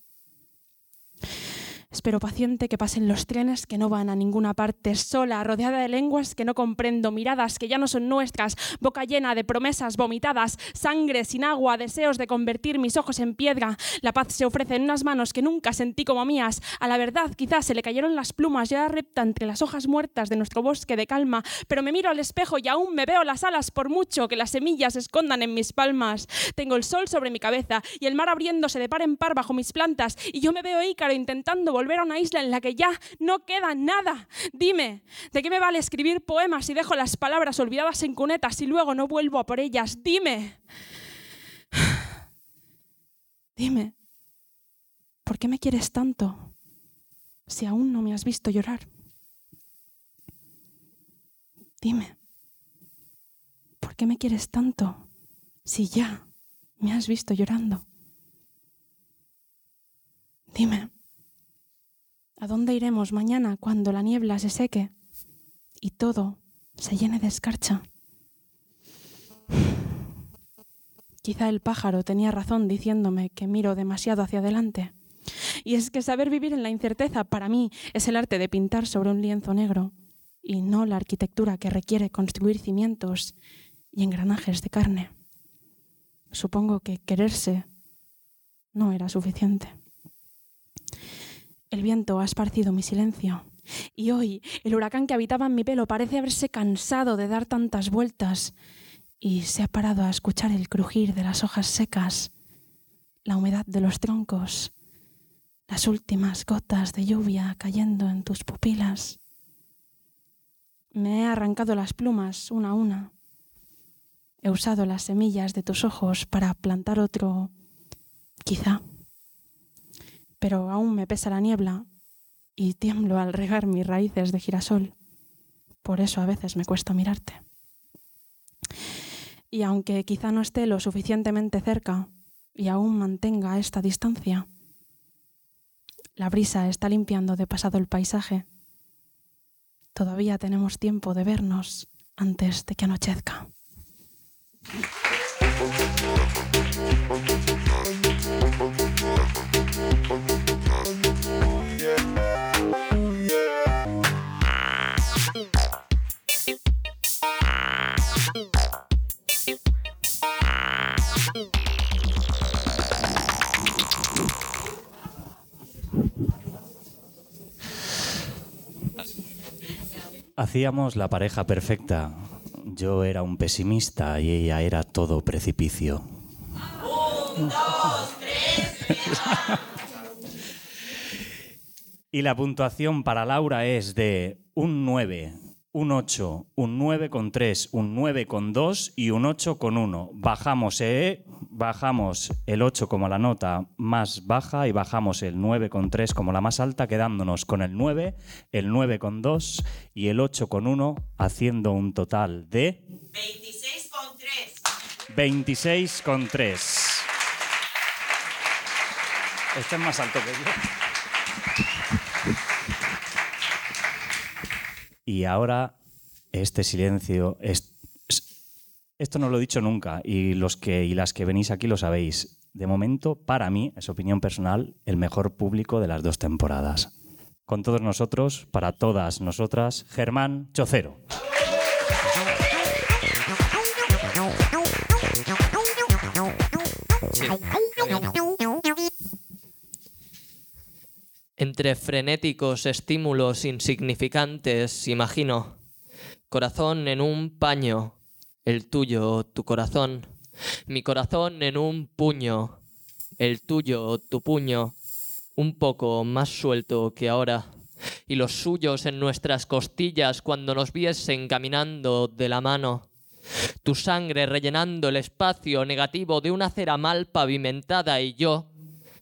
Espero paciente que pasen los trenes que no van a ninguna parte, sola, rodeada de lenguas que no comprendo, miradas que ya no son nuestras, boca llena de promesas vomitadas, sangre sin agua, deseos de convertir mis ojos en piedra. La paz se ofrece en unas manos que nunca sentí como mías. A la verdad quizás se le cayeron las plumas, ya repta entre las hojas muertas de nuestro bosque de calma, pero me miro al espejo y aún me veo las alas por mucho que las semillas se escondan en mis palmas. Tengo el sol sobre mi cabeza y el mar abriéndose de par en par bajo mis plantas y yo me veo ícaro intentando volver a una isla en la que ya no queda nada. Dime, ¿de qué me vale escribir poemas si dejo las palabras olvidadas en cunetas y luego no vuelvo a por ellas? Dime. Dime, ¿por qué me quieres tanto si aún no me has visto llorar? Dime, ¿por qué me quieres tanto si ya me has visto llorando? Dime, ¿A dónde iremos mañana cuando la niebla se seque y todo se llene de escarcha? Quizá el pájaro tenía razón diciéndome que miro demasiado hacia adelante. Y es que saber vivir en la incerteza para mí es el arte de pintar sobre un lienzo negro y no la arquitectura que requiere construir cimientos y engranajes de carne. Supongo que quererse no era suficiente. El viento ha esparcido mi silencio. Y hoy el huracán que habitaba en mi pelo parece haberse cansado de dar tantas vueltas y se ha parado a escuchar el crujir de las hojas secas, la humedad de los troncos, las últimas gotas de lluvia cayendo en tus pupilas. Me he arrancado las plumas una a una. He usado las semillas de tus ojos para plantar otro, quizá. Pero aún me pesa la niebla y tiemblo al regar mis raíces de girasol. Por eso a veces me cuesta mirarte. Y aunque quizá no esté lo suficientemente cerca y aún mantenga esta distancia, la brisa está limpiando de pasado el paisaje. Todavía tenemos tiempo de vernos antes de que anochezca. Hacíamos la pareja perfecta. Yo era un pesimista y ella era todo precipicio. y la puntuación para Laura es de un 9, un 8, un 9 con 3, un 9 con 2 y un 8 con 1. Bajamos, eh, bajamos el 8 como la nota más baja y bajamos el 9 con 3 como la más alta, quedándonos con el 9, el 9 con 2 y el 8 con 1, haciendo un total de 26 con 3. 26 con 3. Este es más alto que yo. Y ahora este silencio, es- es- esto no lo he dicho nunca y los que y las que venís aquí lo sabéis. De momento, para mí, es opinión personal, el mejor público de las dos temporadas. Con todos nosotros, para todas nosotras, Germán Chocero. Entre frenéticos estímulos insignificantes, imagino. Corazón en un paño, el tuyo, tu corazón. Mi corazón en un puño, el tuyo, tu puño. Un poco más suelto que ahora. Y los suyos en nuestras costillas cuando nos viesen caminando de la mano. Tu sangre rellenando el espacio negativo de una acera mal pavimentada y yo,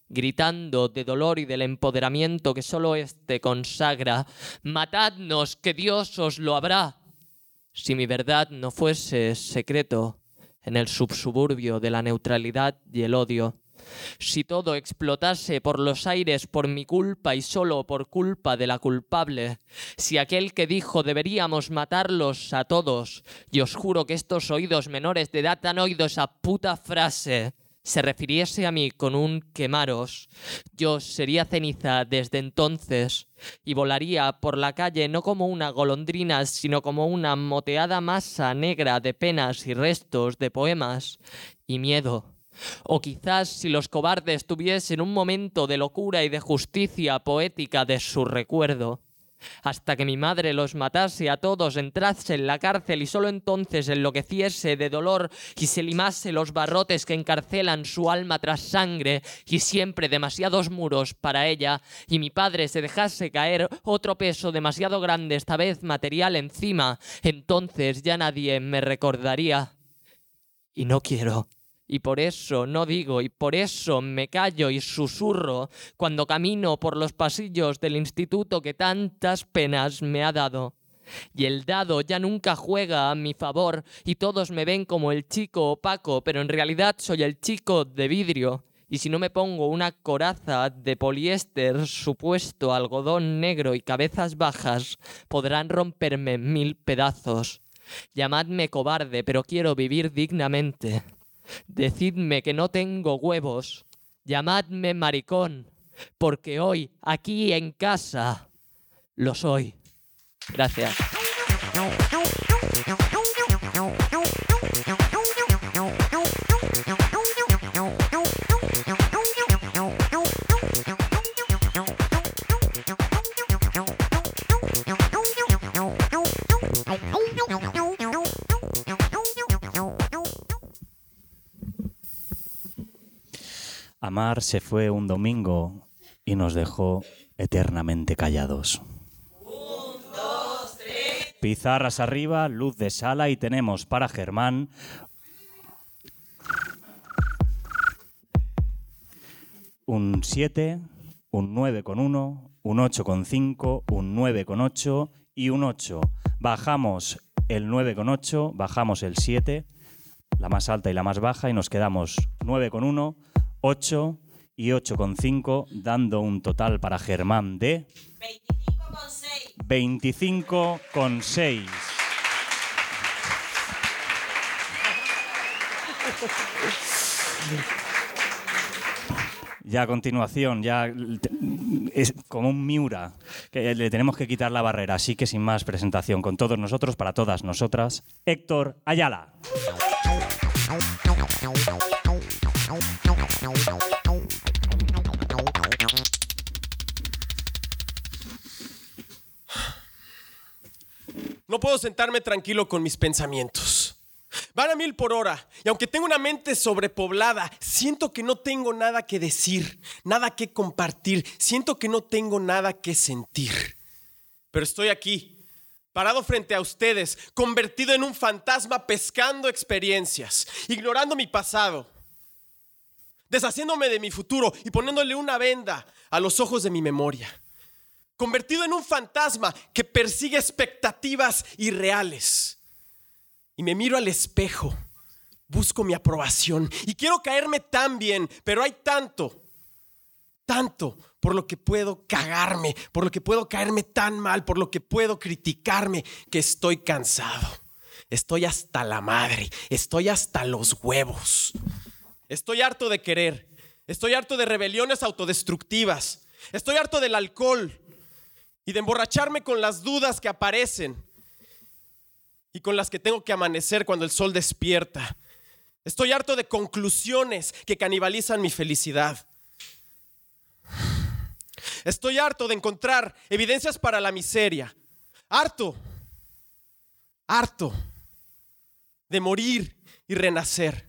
gritando de dolor y del empoderamiento que solo éste consagra, matadnos, que Dios os lo habrá. Si mi verdad no fuese secreto en el subsuburbio de la neutralidad y el odio, si todo explotase por los aires por mi culpa y solo por culpa de la culpable, si aquel que dijo deberíamos matarlos a todos, y os juro que estos oídos menores de edad han oído esa puta frase, se refiriese a mí con un quemaros, yo sería ceniza desde entonces y volaría por la calle no como una golondrina, sino como una moteada masa negra de penas y restos de poemas y miedo. O quizás si los cobardes tuviesen un momento de locura y de justicia poética de su recuerdo, hasta que mi madre los matase a todos, entrase en la cárcel y solo entonces enloqueciese de dolor y se limase los barrotes que encarcelan su alma tras sangre y siempre demasiados muros para ella, y mi padre se dejase caer otro peso demasiado grande, esta vez material encima, entonces ya nadie me recordaría. Y no quiero. Y por eso no digo, y por eso me callo y susurro cuando camino por los pasillos del instituto que tantas penas me ha dado. Y el dado ya nunca juega a mi favor y todos me ven como el chico opaco, pero en realidad soy el chico de vidrio. Y si no me pongo una coraza de poliéster, supuesto algodón negro y cabezas bajas, podrán romperme mil pedazos. Llamadme cobarde, pero quiero vivir dignamente. Decidme que no tengo huevos. Llamadme maricón, porque hoy, aquí en casa, lo soy. Gracias. mar se fue un domingo y nos dejó eternamente callados. Pizarras arriba, luz de sala y tenemos para Germán un 7, un 9 con 1, un 8 con 5, un 9 con 8 y un 8. Bajamos el 9 con 8, bajamos el 7, la más alta y la más baja y nos quedamos 9 con 1. 8 y 8,5, dando un total para Germán de 25,6. Ya a continuación, ya es como un Miura, que le tenemos que quitar la barrera, así que sin más presentación, con todos nosotros, para todas nosotras, Héctor Ayala. No puedo sentarme tranquilo con mis pensamientos. Van a mil por hora y aunque tengo una mente sobrepoblada, siento que no tengo nada que decir, nada que compartir, siento que no tengo nada que sentir. Pero estoy aquí, parado frente a ustedes, convertido en un fantasma pescando experiencias, ignorando mi pasado, deshaciéndome de mi futuro y poniéndole una venda a los ojos de mi memoria convertido en un fantasma que persigue expectativas irreales. Y me miro al espejo, busco mi aprobación y quiero caerme tan bien, pero hay tanto, tanto por lo que puedo cagarme, por lo que puedo caerme tan mal, por lo que puedo criticarme, que estoy cansado. Estoy hasta la madre, estoy hasta los huevos. Estoy harto de querer, estoy harto de rebeliones autodestructivas, estoy harto del alcohol, y de emborracharme con las dudas que aparecen y con las que tengo que amanecer cuando el sol despierta. Estoy harto de conclusiones que canibalizan mi felicidad. Estoy harto de encontrar evidencias para la miseria. Harto, harto de morir y renacer,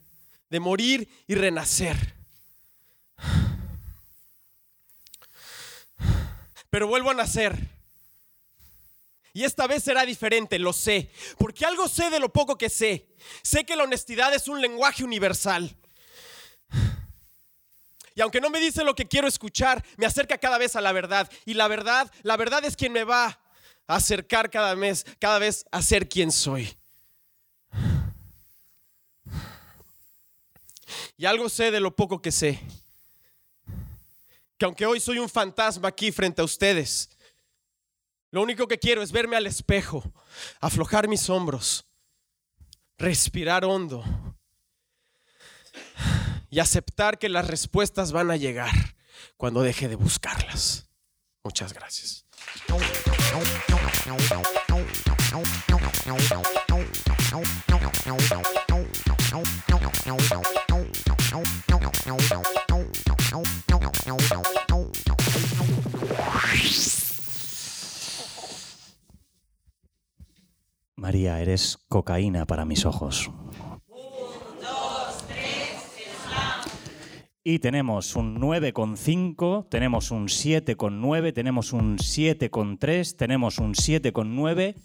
de morir y renacer. pero vuelvo a nacer. Y esta vez será diferente, lo sé, porque algo sé de lo poco que sé. Sé que la honestidad es un lenguaje universal. Y aunque no me dice lo que quiero escuchar, me acerca cada vez a la verdad. Y la verdad, la verdad es quien me va a acercar cada vez, cada vez a ser quien soy. Y algo sé de lo poco que sé que aunque hoy soy un fantasma aquí frente a ustedes, lo único que quiero es verme al espejo, aflojar mis hombros, respirar hondo y aceptar que las respuestas van a llegar cuando deje de buscarlas. Muchas gracias. María, eres cocaína para mis ojos. Y tenemos un 9,5, tenemos un 7,9, tenemos un 7,3, tenemos un 7,9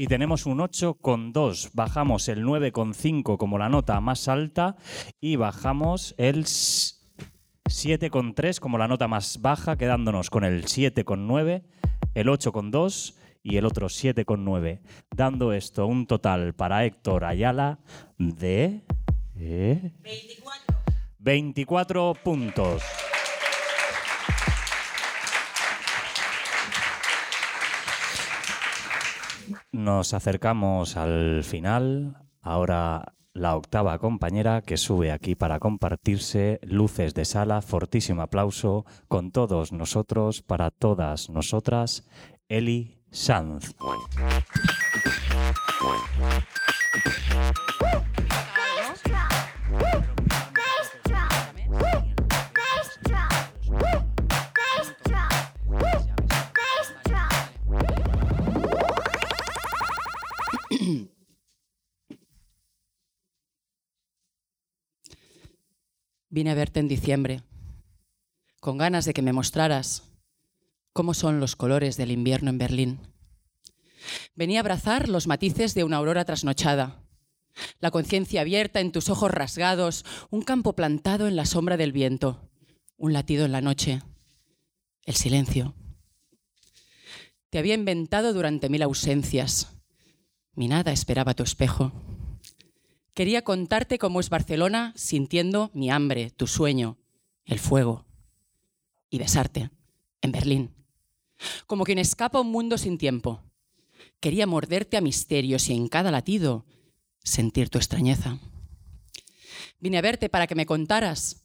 y tenemos un 8,2. Bajamos el 9,5 como la nota más alta y bajamos el 7,3 como la nota más baja, quedándonos con el 7,9, el 8,2 y el otro 7,9, dando esto un total para Héctor Ayala de 24. 24 puntos. Nos acercamos al final. Ahora la octava compañera que sube aquí para compartirse luces de sala. Fortísimo aplauso con todos nosotros, para todas nosotras, Eli Sanz. Vine a verte en diciembre, con ganas de que me mostraras cómo son los colores del invierno en Berlín. Venía a abrazar los matices de una aurora trasnochada, la conciencia abierta en tus ojos rasgados, un campo plantado en la sombra del viento, un latido en la noche, el silencio. Te había inventado durante mil ausencias. Mi nada esperaba tu espejo. Quería contarte cómo es Barcelona sintiendo mi hambre, tu sueño, el fuego. Y besarte, en Berlín. Como quien escapa a un mundo sin tiempo. Quería morderte a misterios y en cada latido sentir tu extrañeza. Vine a verte para que me contaras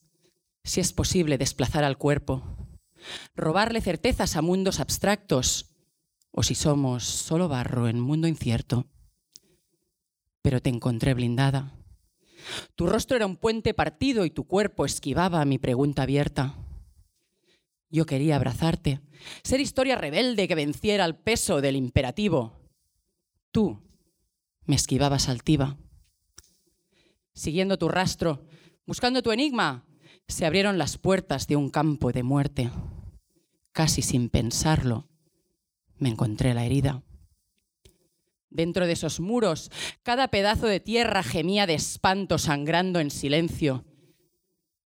si es posible desplazar al cuerpo, robarle certezas a mundos abstractos o si somos solo barro en mundo incierto. Pero te encontré blindada. Tu rostro era un puente partido y tu cuerpo esquivaba mi pregunta abierta. Yo quería abrazarte, ser historia rebelde que venciera el peso del imperativo. Tú me esquivabas altiva. Siguiendo tu rastro, buscando tu enigma, se abrieron las puertas de un campo de muerte. Casi sin pensarlo, me encontré la herida. Dentro de esos muros, cada pedazo de tierra gemía de espanto sangrando en silencio.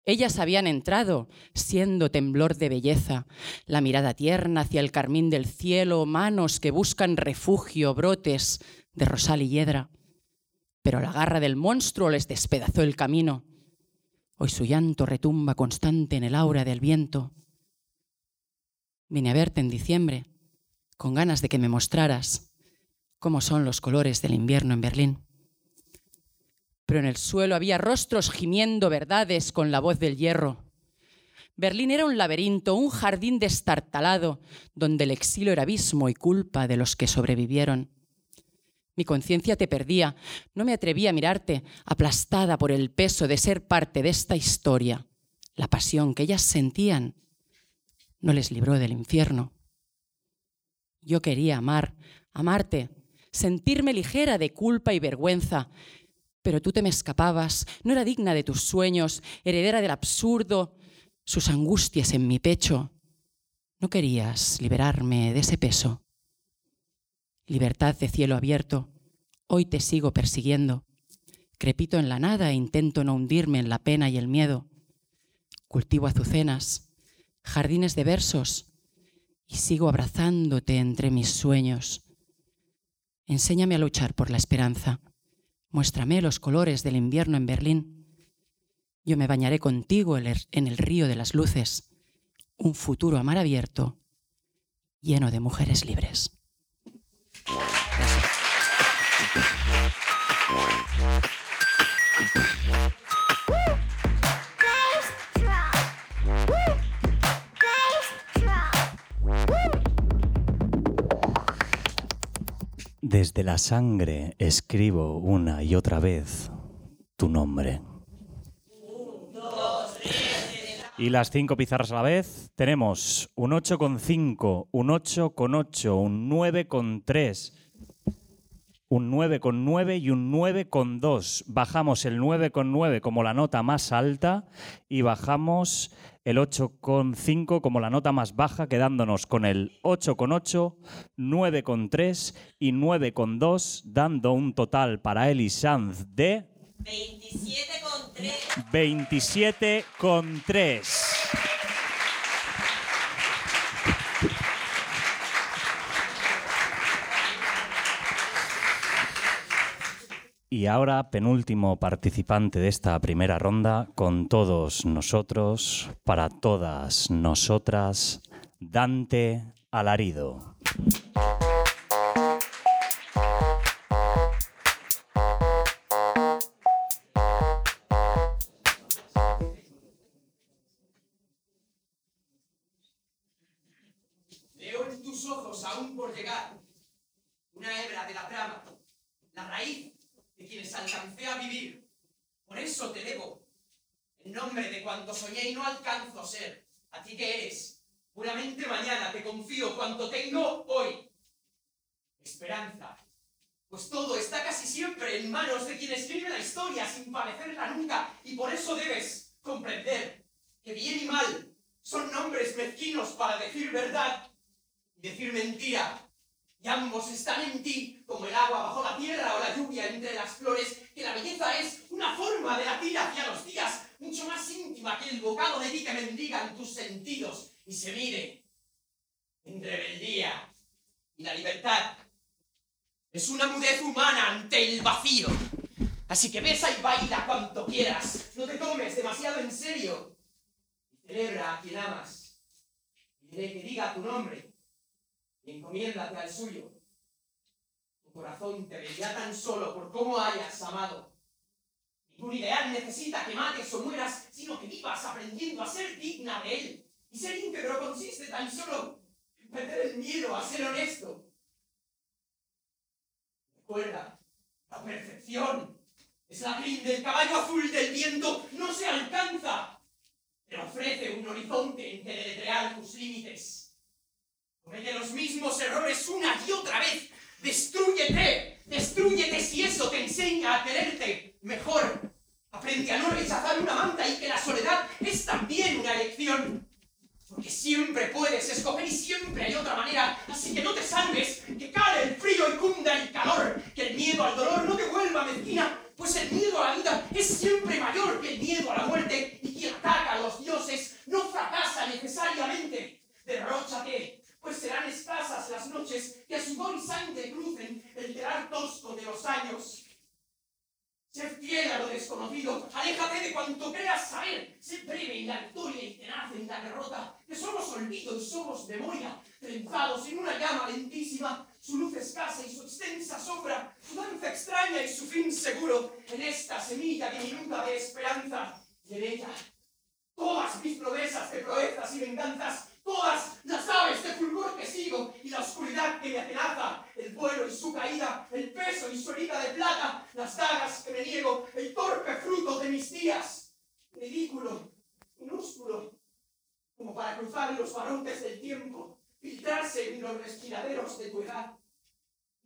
Ellas habían entrado, siendo temblor de belleza, la mirada tierna hacia el carmín del cielo, manos que buscan refugio, brotes de rosal y hiedra. Pero la garra del monstruo les despedazó el camino. Hoy su llanto retumba constante en el aura del viento. Vine a verte en diciembre, con ganas de que me mostraras cómo son los colores del invierno en Berlín. Pero en el suelo había rostros gimiendo verdades con la voz del hierro. Berlín era un laberinto, un jardín destartalado, donde el exilio era abismo y culpa de los que sobrevivieron. Mi conciencia te perdía, no me atrevía a mirarte, aplastada por el peso de ser parte de esta historia. La pasión que ellas sentían no les libró del infierno. Yo quería amar, amarte, sentirme ligera de culpa y vergüenza, pero tú te me escapabas, no era digna de tus sueños, heredera del absurdo, sus angustias en mi pecho. No querías liberarme de ese peso. Libertad de cielo abierto, hoy te sigo persiguiendo. Crepito en la nada e intento no hundirme en la pena y el miedo. Cultivo azucenas, jardines de versos y sigo abrazándote entre mis sueños. Enséñame a luchar por la esperanza. Muéstrame los colores del invierno en Berlín. Yo me bañaré contigo en el río de las luces, un futuro a mar abierto, lleno de mujeres libres. Desde la sangre escribo una y otra vez tu nombre. Y las cinco pizarras a la vez. Tenemos un 8,5, un 8,8, un 9,3, un 9,9 y un 9,2. Bajamos el 9,9 como la nota más alta y bajamos el 8,5 como la nota más baja, quedándonos con el 8,8, 9,3 y 9,2, dando un total para Eli Sanz de 27,3. 27,3. Y ahora, penúltimo participante de esta primera ronda, con todos nosotros, para todas nosotras, Dante Alarido. Veo en tus ojos aún por llegar una hebra de la trama, la raíz quienes alcancé a vivir. Por eso te debo, en nombre de cuanto soñé y no alcanzo a ser, a ti que eres, puramente mañana te confío cuanto tengo hoy. Esperanza, pues todo está casi siempre en manos de quien escribe la historia sin padecerla nunca, y por eso debes comprender que bien y mal son nombres mezquinos para decir verdad y decir mentira. Ambos están en ti, como el agua bajo la tierra o la lluvia entre las flores, que la belleza es una forma de latir hacia los días, mucho más íntima que el bocado de ti que mendigan tus sentidos y se mide en rebeldía y la libertad. Es una mudez humana ante el vacío. Así que besa y baila cuanto quieras. No te tomes demasiado en serio. Y celebra a quien amas. Y diré que diga tu nombre. Encomiéndate al suyo. Tu corazón te vería tan solo por cómo hayas amado. Ningún ideal necesita que mates o mueras, sino que vivas aprendiendo a ser digna de él. Y ser íntegro consiste tan solo en perder el miedo a ser honesto. Recuerda, la perfección es la crin del caballo azul del viento, no se alcanza, pero ofrece un horizonte en que deletrear tus límites. Comete los mismos errores una y otra vez. Destrúyete, destrúyete si eso te enseña a quererte mejor. Aprende a no rechazar una manta y que la soledad es también una elección. Porque siempre puedes escoger y siempre hay otra manera. Así que no te salves, que cale el frío y cunda el calor. Que el miedo al dolor no te vuelva mezquina, pues el miedo a la vida es siempre mayor que el miedo a la muerte. Y quien ataca a los dioses no fracasa necesariamente. Derróchate, pues serán escasas las noches que a sudor y sangre crucen el telar tosco de los años. Sé fiel a lo desconocido, aléjate de cuanto creas saber. Sé breve en la victoria y tenaz en la derrota. Que somos olvido y somos memoria, trenzados en una llama lentísima, su luz escasa y su extensa sombra, su danza extraña y su fin seguro, en esta semilla diminuta de esperanza. Y en ella, todas mis promesas de proezas y venganzas, todas las aves de fulgor que sigo y la oscuridad que me atenaza, el vuelo y su caída, el peso y su herida de plata, las dagas que me niego, el torpe fruto de mis días, ridículo, minúsculo, como para cruzar los barrotes del tiempo, filtrarse en los respiraderos de tu edad,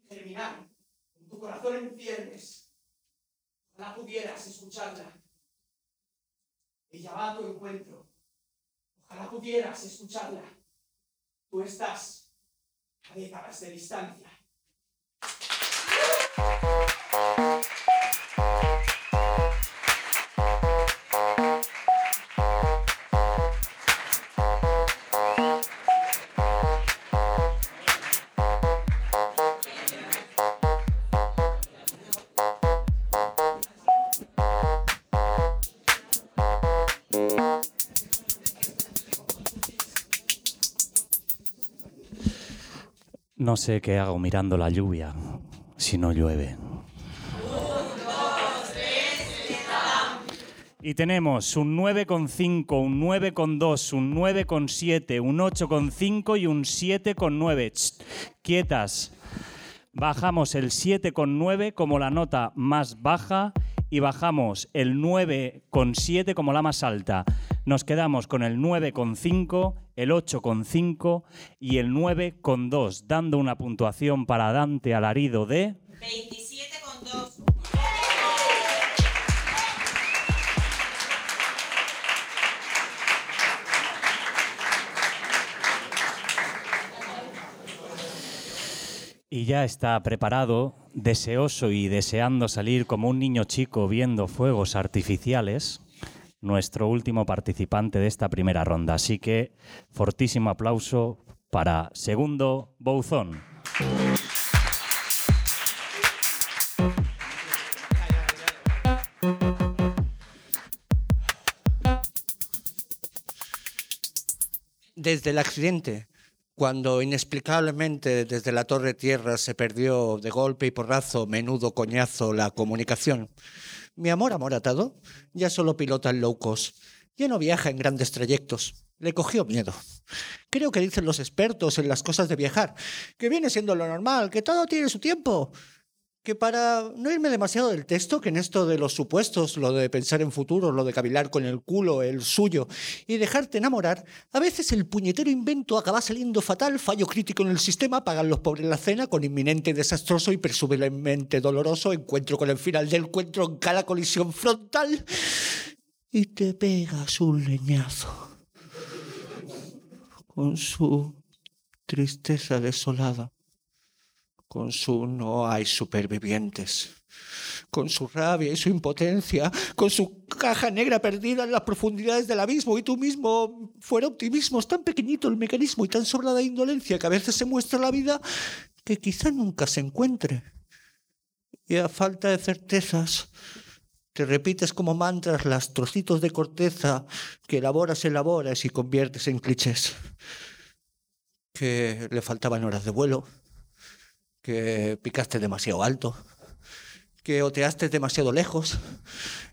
germinar en tu corazón en ciernes. Ojalá pudieras escucharla. Ella va a tu encuentro. Ojalá pudieras escucharla. Tú estás a décadas de distancia. No sé qué hago mirando la lluvia si no llueve. Y tenemos un 9,5, un 9,2, un 9,7, un 8,5 y un 7,9. Ch, Quietas. Bajamos el 7,9 como la nota más baja y bajamos el 9,7 como la más alta. Nos quedamos con el 9,5, el 8,5 y el 9,2, dando una puntuación para Dante Alarido de... 27,2. Y ya está preparado, deseoso y deseando salir como un niño chico viendo fuegos artificiales, nuestro último participante de esta primera ronda. Así que fortísimo aplauso para Segundo Bouzón. Desde el accidente, cuando inexplicablemente desde la Torre Tierra se perdió de golpe y porrazo, menudo coñazo, la comunicación, mi amor amoratado ya solo pilota en low ya no viaja en grandes trayectos. Le cogió miedo. Creo que dicen los expertos en las cosas de viajar, que viene siendo lo normal, que todo tiene su tiempo. Que para no irme demasiado del texto, que en esto de los supuestos, lo de pensar en futuro, lo de cavilar con el culo, el suyo, y dejarte enamorar, a veces el puñetero invento acaba saliendo fatal, fallo crítico en el sistema, pagan los pobres la cena con inminente desastroso y presumiblemente doloroso encuentro con el final del encuentro en cada colisión frontal, y te pegas un leñazo con su tristeza desolada con su no hay supervivientes, con su rabia y su impotencia, con su caja negra perdida en las profundidades del abismo y tú mismo, fuera optimismo, es tan pequeñito el mecanismo y tan sobrada indolencia que a veces se muestra la vida que quizá nunca se encuentre. Y a falta de certezas, te repites como mantras las trocitos de corteza que elaboras, elaboras y conviertes en clichés. Que le faltaban horas de vuelo, que picaste demasiado alto, que oteaste demasiado lejos,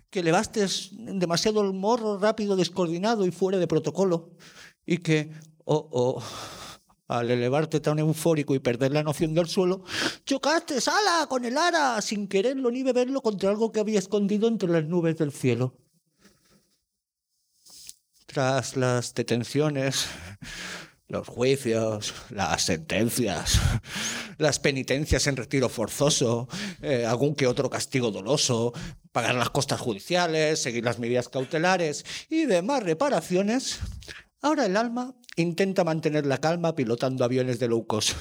que elevaste demasiado el morro rápido, descoordinado y fuera de protocolo, y que, oh, oh, al elevarte tan eufórico y perder la noción del suelo, chocaste ala con el ara sin quererlo ni beberlo contra algo que había escondido entre las nubes del cielo. Tras las detenciones, los juicios, las sentencias, las penitencias en retiro forzoso, eh, algún que otro castigo doloso, pagar las costas judiciales, seguir las medidas cautelares y demás reparaciones, ahora el alma intenta mantener la calma pilotando aviones de low cost.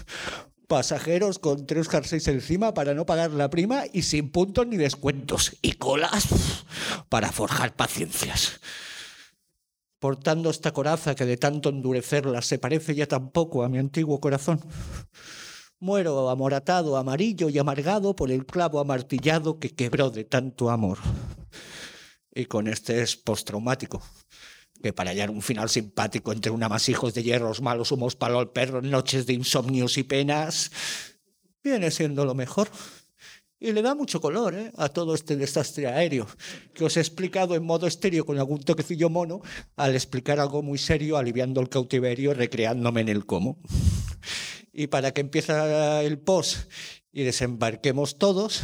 Pasajeros con tres jerseys encima para no pagar la prima y sin puntos ni descuentos. Y colas para forjar paciencias portando esta coraza que de tanto endurecerla se parece ya tampoco a mi antiguo corazón. Muero amoratado, amarillo y amargado por el clavo amartillado que quebró de tanto amor. Y con este es postraumático, que para hallar un final simpático entre un amasijos de hierros malos humos palo al perro en noches de insomnios y penas, viene siendo lo mejor. Y le da mucho color ¿eh? a todo este desastre aéreo que os he explicado en modo estéreo con algún toquecillo mono, al explicar algo muy serio, aliviando el cautiverio, recreándome en el cómo. Y para que empiece el post y desembarquemos todos,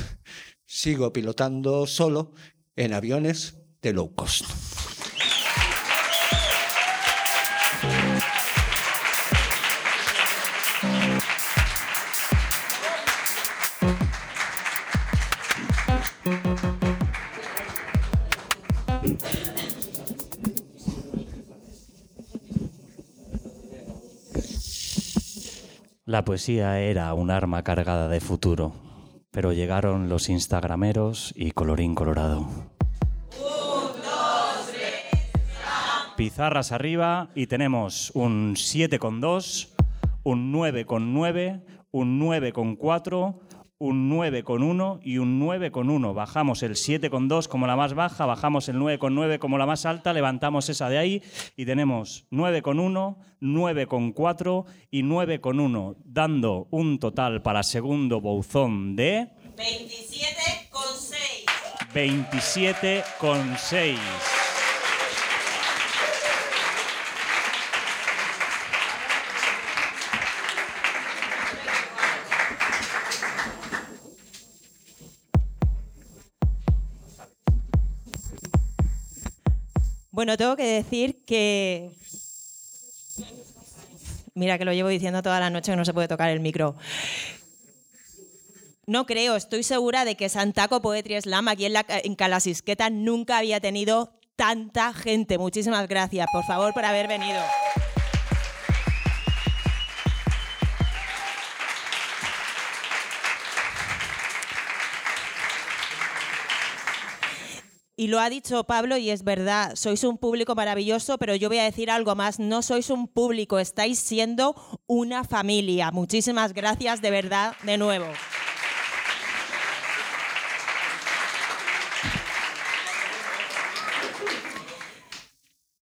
sigo pilotando solo en aviones de low cost. La poesía era un arma cargada de futuro, pero llegaron los instagrameros y colorín colorado. Pizarras arriba y tenemos un 7,2, un 9,9, un 9,4, un 9,1 y un 9,1. Bajamos el 7,2 como la más baja, bajamos el 9,9 como la más alta, levantamos esa de ahí y tenemos 9,1, 9,4 y 9,1, dando un total para segundo Bouzón de 27,6. 27,6. Bueno, tengo que decir que. Mira que lo llevo diciendo toda la noche que no se puede tocar el micro. No creo, estoy segura de que Santaco Poetry Slam aquí en, la, en Calasisqueta nunca había tenido tanta gente. Muchísimas gracias, por favor, por haber venido. Y lo ha dicho Pablo y es verdad, sois un público maravilloso, pero yo voy a decir algo más, no sois un público, estáis siendo una familia. Muchísimas gracias de verdad de nuevo.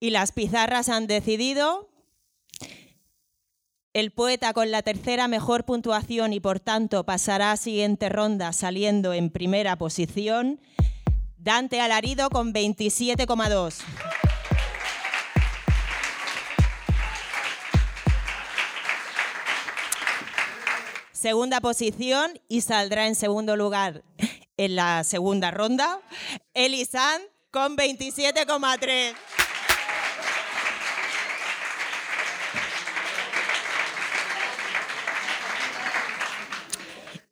Y las pizarras han decidido el poeta con la tercera mejor puntuación y por tanto pasará a siguiente ronda saliendo en primera posición Dante Alarido con 27,2. Segunda posición y saldrá en segundo lugar en la segunda ronda. Elisan con 27,3.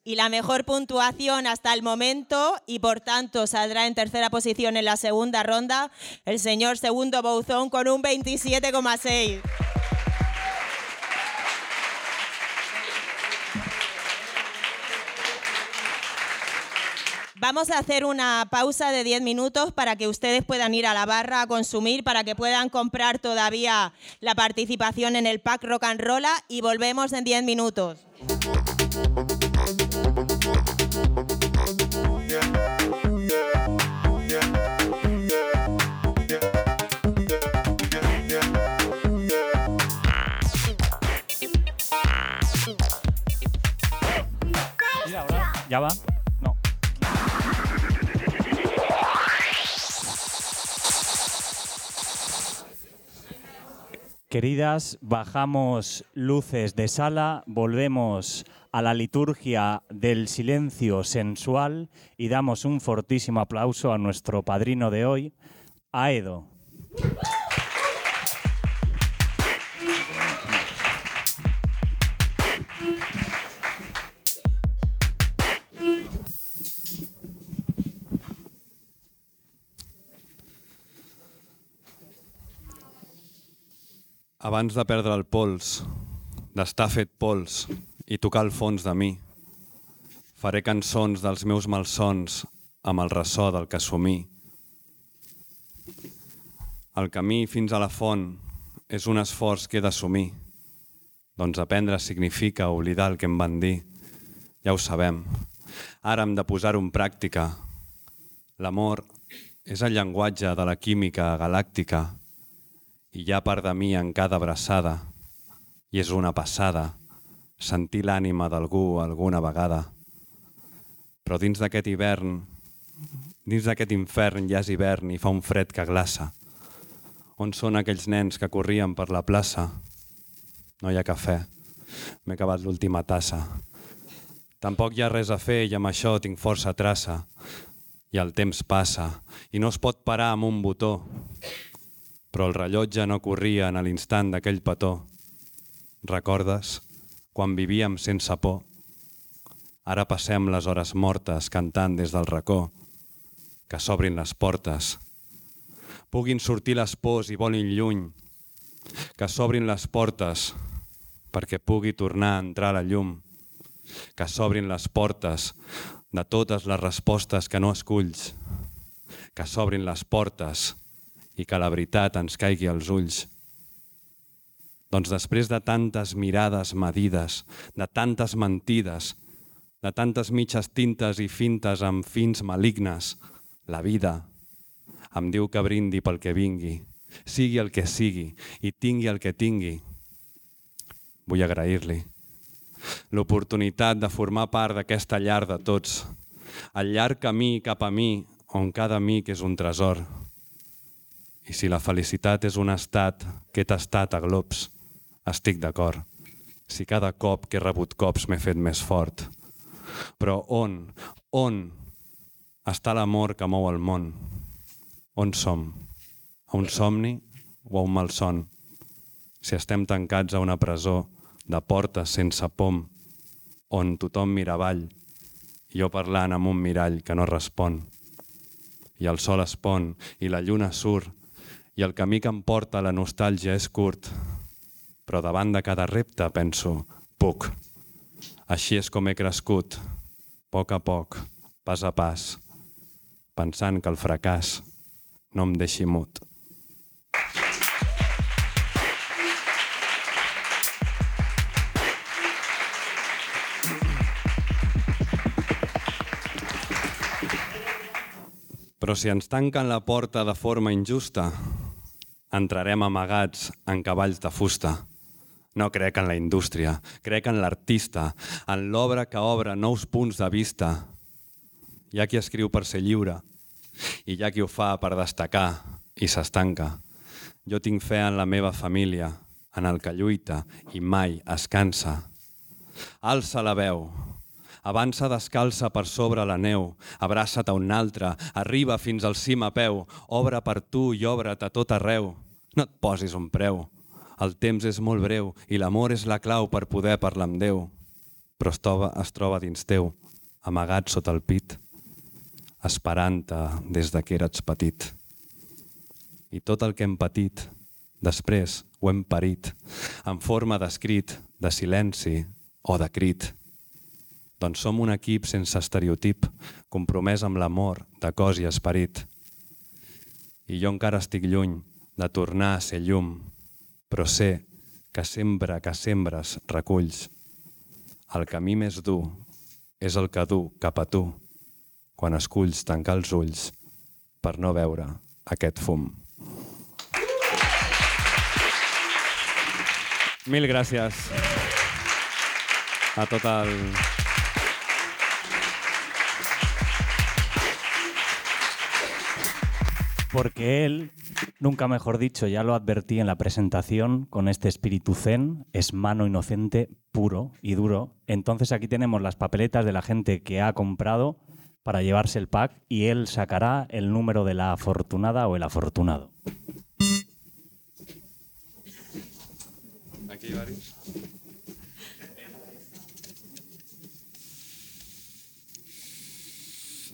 Y la mejor puntuación hasta el momento y por tanto saldrá en tercera posición en la segunda ronda el señor Segundo Bouzón con un 27,6. Vamos a hacer una pausa de 10 minutos para que ustedes puedan ir a la barra a consumir, para que puedan comprar todavía la participación en el pack Rock and Rolla y volvemos en 10 minutos. Ya va. No. Queridas, bajamos luces de sala, volvemos a la liturgia del silencio sensual y damos un fortísimo aplauso a nuestro padrino de hoy, Aedo. Abans de perdre el pols, pols i tocar el fons de mi, faré cançons dels meus malsons amb el ressò del que assumí. El camí fins a la font és un esforç que he d'assumir. Doncs aprendre significa oblidar el que em van dir. Ja ho sabem. Ara hem de posar-ho en pràctica. L'amor és el llenguatge de la química galàctica i hi ha part de mi en cada abraçada i és una passada sentir l'ànima d'algú alguna vegada. Però dins d'aquest hivern, dins d'aquest infern ja és hivern i fa un fred que glaça. On són aquells nens que corrien per la plaça? No hi ha cafè. M'he acabat l'última tassa. Tampoc hi ha res a fer i amb això tinc força traça. I el temps passa i no es pot parar amb un botó. Però el rellotge no corria en l'instant d'aquell petó. Recordes quan vivíem sense por? Ara passem les hores mortes cantant des del racó. Que s'obrin les portes. Puguin sortir les pors i volin lluny. Que s'obrin les portes perquè pugui tornar a entrar la llum. Que s'obrin les portes de totes les respostes que no esculls. Que s'obrin les portes i que la veritat ens caigui als ulls. Doncs després de tantes mirades medides, de tantes mentides, de tantes mitges tintes i fintes amb fins malignes, la vida em diu que brindi pel que vingui, sigui el que sigui i tingui el que tingui. Vull agrair-li l'oportunitat de formar part d'aquesta llar de tots, el llarg camí cap a mi on cada amic és un tresor. I si la felicitat és un estat que he tastat a globs, estic d'acord. Si cada cop que he rebut cops m'he fet més fort. Però on, on està l'amor que mou el món? On som? A un somni o a un malson? Si estem tancats a una presó de portes sense pom, on tothom mira avall, i jo parlant amb un mirall que no respon. I el sol es pon, i la lluna surt, i el camí que em porta la nostàlgia és curt, però davant de cada repte penso, puc. Així és com he crescut, a poc a poc, pas a pas, pensant que el fracàs no em deixi mut. Però si ens tanquen la porta de forma injusta, entrarem amagats en cavalls de fusta. No crec en la indústria, crec en l'artista, en l'obra que obre nous punts de vista. Hi ha qui escriu per ser lliure i hi ha qui ho fa per destacar i s'estanca. Jo tinc fe en la meva família, en el que lluita i mai es cansa. Alça la veu, avança descalça per sobre la neu, abraça't a un altre, arriba fins al cim a peu, obre per tu i obre't a tot arreu. No et posis un preu. El temps és molt breu i l'amor és la clau per poder parlar amb Déu. Però es troba, es troba dins teu, amagat sota el pit, esperant-te des de que eres petit. I tot el que hem patit, després ho hem parit, en forma d'escrit, de silenci o de crit. Doncs som un equip sense estereotip, compromès amb l'amor de cos i esperit. I jo encara estic lluny de tornar a ser llum, però sé que sempre que sembres reculls. El camí més dur és el que du cap a tu quan esculls tancar els ulls per no veure aquest fum. Mil gràcies a tot el... Porque él, nunca mejor dicho, ya lo advertí en la presentación, con este espíritu zen, es mano inocente puro y duro. Entonces aquí tenemos las papeletas de la gente que ha comprado para llevarse el pack y él sacará el número de la afortunada o el afortunado. Aquí varios.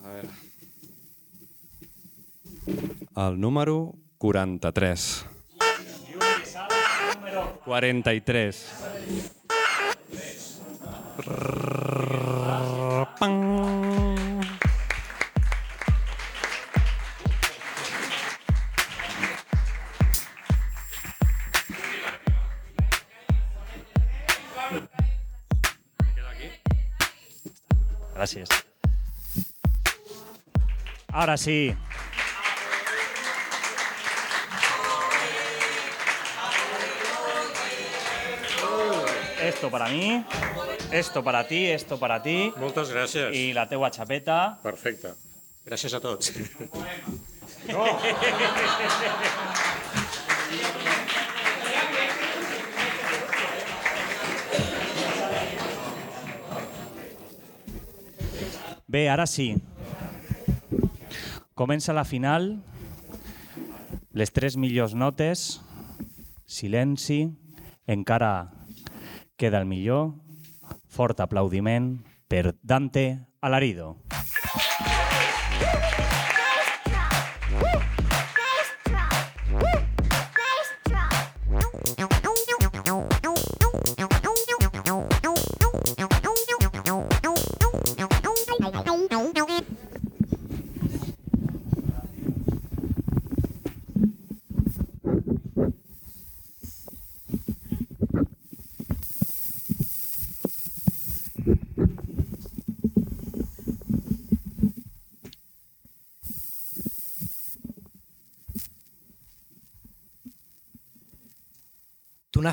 A veure. El número 43. 43. Pam. Gracias. Ahora sí. Esto para mí, esto para ti, esto para ti. Moltes gràcies. I la teua xapeta. Perfecte. Gràcies a tots. Bé, ara sí. Comença la final. Les tres millors notes. Silenci. Encara queda el millor. Fort aplaudiment per Dante Alarido.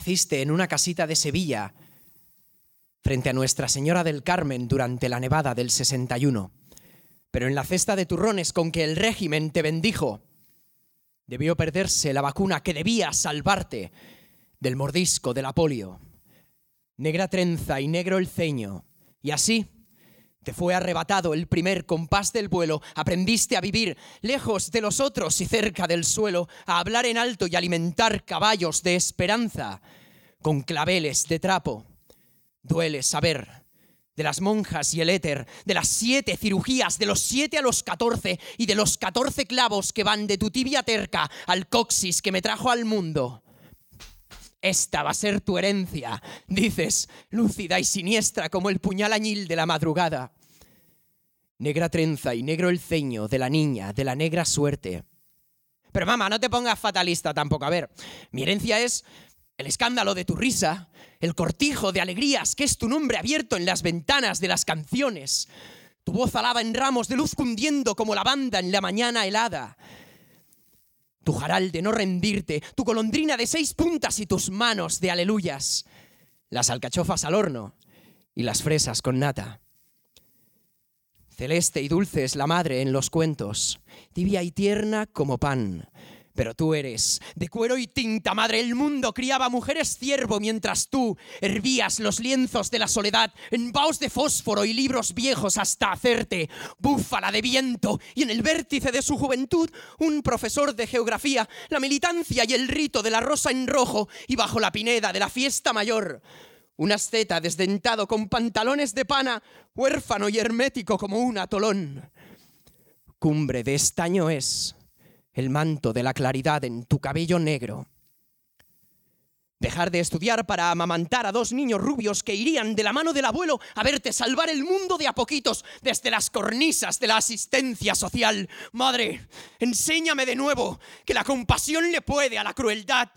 Naciste en una casita de Sevilla, frente a Nuestra Señora del Carmen durante la nevada del 61. Pero en la cesta de turrones con que el régimen te bendijo, debió perderse la vacuna que debía salvarte del mordisco de la polio. Negra trenza y negro el ceño. Y así te fue arrebatado el primer compás del vuelo. Aprendiste a vivir lejos de los otros y cerca del suelo, a hablar en alto y alimentar caballos de esperanza con claveles de trapo. Duele saber de las monjas y el éter, de las siete cirugías, de los siete a los catorce y de los catorce clavos que van de tu tibia terca al coxis que me trajo al mundo. Esta va a ser tu herencia, dices, lúcida y siniestra como el puñal añil de la madrugada. Negra trenza y negro el ceño de la niña, de la negra suerte. Pero mamá, no te pongas fatalista tampoco. A ver, mi herencia es el escándalo de tu risa, el cortijo de alegrías que es tu nombre abierto en las ventanas de las canciones, tu voz alada en ramos de luz cundiendo como lavanda en la mañana helada, tu jaral de no rendirte, tu golondrina de seis puntas y tus manos de aleluyas, las alcachofas al horno y las fresas con nata. Celeste y dulce es la madre en los cuentos, tibia y tierna como pan. Pero tú eres de cuero y tinta, madre. El mundo criaba mujeres ciervo mientras tú hervías los lienzos de la soledad en vaos de fósforo y libros viejos hasta hacerte búfala de viento. Y en el vértice de su juventud, un profesor de geografía, la militancia y el rito de la rosa en rojo y bajo la pineda de la fiesta mayor. Un asceta desdentado con pantalones de pana, huérfano y hermético como un atolón. Cumbre de estaño es el manto de la claridad en tu cabello negro. Dejar de estudiar para amamantar a dos niños rubios que irían de la mano del abuelo a verte salvar el mundo de a poquitos desde las cornisas de la asistencia social. Madre, enséñame de nuevo que la compasión le puede a la crueldad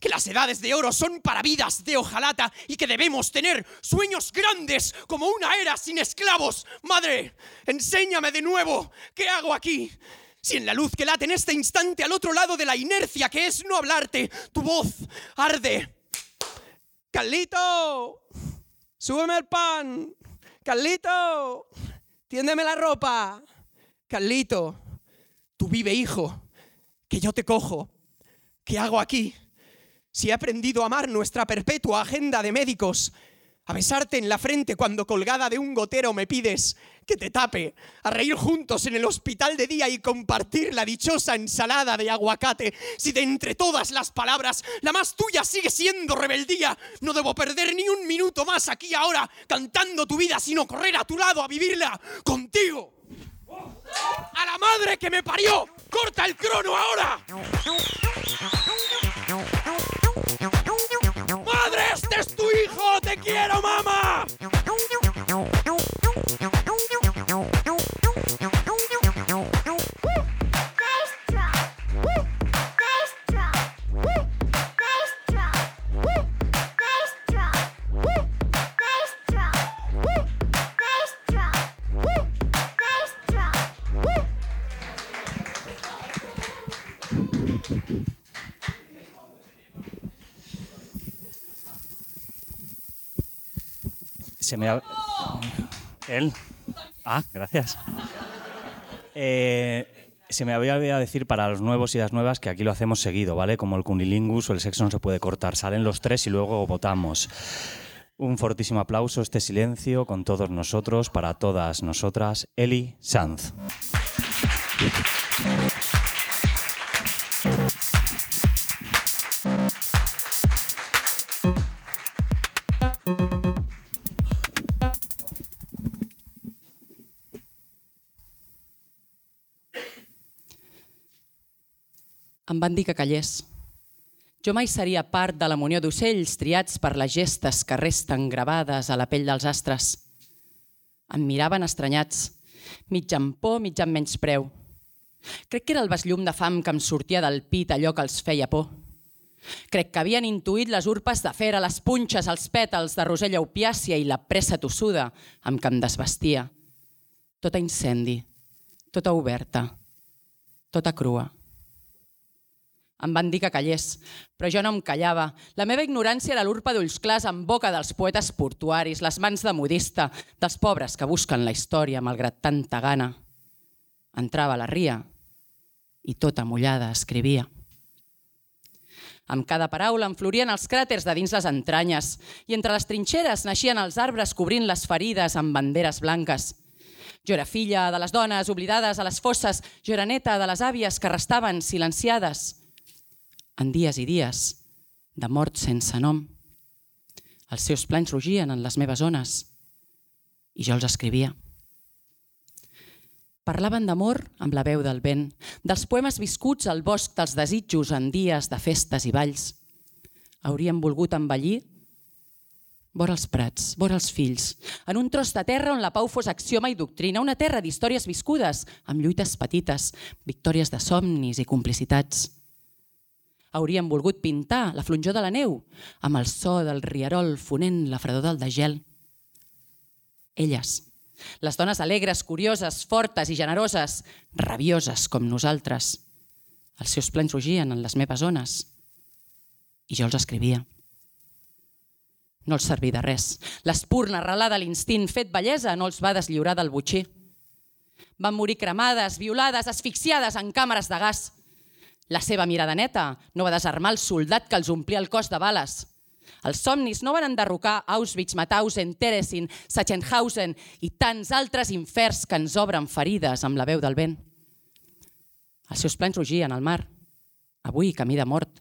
que las edades de oro son para vidas de hojalata y que debemos tener sueños grandes como una era sin esclavos. Madre, enséñame de nuevo qué hago aquí. Si en la luz que late en este instante al otro lado de la inercia que es no hablarte, tu voz arde. Carlito, súbeme el pan. Carlito, tiéndeme la ropa. Carlito, tú vive, hijo, que yo te cojo. ¿Qué hago aquí? Si he aprendido a amar nuestra perpetua agenda de médicos, a besarte en la frente cuando colgada de un gotero me pides que te tape, a reír juntos en el hospital de día y compartir la dichosa ensalada de aguacate, si de entre todas las palabras la más tuya sigue siendo rebeldía, no debo perder ni un minuto más aquí ahora cantando tu vida, sino correr a tu lado a vivirla contigo. ¡A la madre que me parió! ¡Corta el crono ahora! ¡Madre, este es tu hijo! ¡Te quiero, mamá! Se me. Él. Ah, gracias. Eh, se me había olvidado decir para los nuevos y las nuevas que aquí lo hacemos seguido, ¿vale? Como el cunilingus o el sexo no se puede cortar. Salen los tres y luego votamos. Un fortísimo aplauso, este silencio con todos nosotros, para todas nosotras, Eli Sanz. Van dir que callés. Jo mai seria part de la munió d'ocells triats per les gestes que resten gravades a la pell dels astres. Em miraven estranyats, mig amb por, mig amb menyspreu. Crec que era el besllum de fam que em sortia del pit allò que els feia por. Crec que havien intuït les urpes de fera, les punxes, els pètals de rosella opiàcia i la pressa tossuda amb què em desvestia. Tota incendi, tota oberta, tota crua. Em van dir que callés, però jo no em callava. La meva ignorància era l'urpa d'ulls clars en boca dels poetes portuaris, les mans de modista, dels pobres que busquen la història malgrat tanta gana. Entrava a la ria i tota mullada escrivia. Amb cada paraula em florien els cràters de dins les entranyes i entre les trinxeres naixien els arbres cobrint les ferides amb banderes blanques. Jo era filla de les dones oblidades a les fosses, jo era neta de les àvies que restaven silenciades en dies i dies de mort sense nom. Els seus plans rugien en les meves ones i jo els escrivia. Parlaven d'amor amb la veu del vent, dels poemes viscuts al bosc dels desitjos en dies de festes i balls. Haurien volgut envellir vora els prats, vora els fills, en un tros de terra on la pau fos axioma i doctrina, una terra d'històries viscudes, amb lluites petites, victòries de somnis i complicitats. Haurien volgut pintar la flonjor de la neu amb el so del rierol fonent la fredor del degel. Elles, les dones alegres, curioses, fortes i generoses, rabioses com nosaltres. Els seus plens rugien en les meves ones i jo els escrivia. No els serví de res. L'espurna arrelada a l'instint fet bellesa no els va deslliurar del butxí. Van morir cremades, violades, asfixiades en càmeres de gas. La seva mirada neta no va desarmar el soldat que els omplia el cos de bales. Els somnis no van enderrocar Auschwitz, Mauthausen, Teresin, Sachsenhausen i tants altres inferns que ens obren ferides amb la veu del vent. Els seus plans rugien al mar. Avui, camí de mort,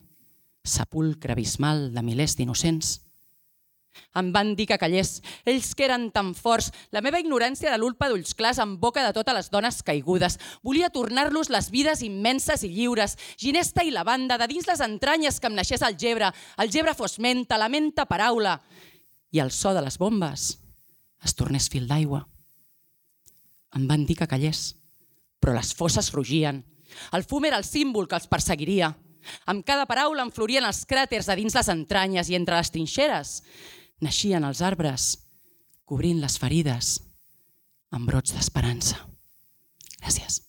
sepulcre abismal de milers d'innocents. Em van dir que callés. Ells que eren tan forts. La meva ignorància era l'ulpa d'ulls clars en boca de totes les dones caigudes. Volia tornar-los les vides immenses i lliures. Ginesta i lavanda, de dins les entranyes que em naixés el gebre. El gebre fos menta, la menta paraula. I el so de les bombes es tornés fil d'aigua. Em van dir que callés, però les fosses rugien. El fum era el símbol que els perseguiria. Amb cada paraula em florien els cràters a dins les entranyes i entre les trinxeres naixien els arbres, cobrint les ferides amb brots d'esperança. Gràcies.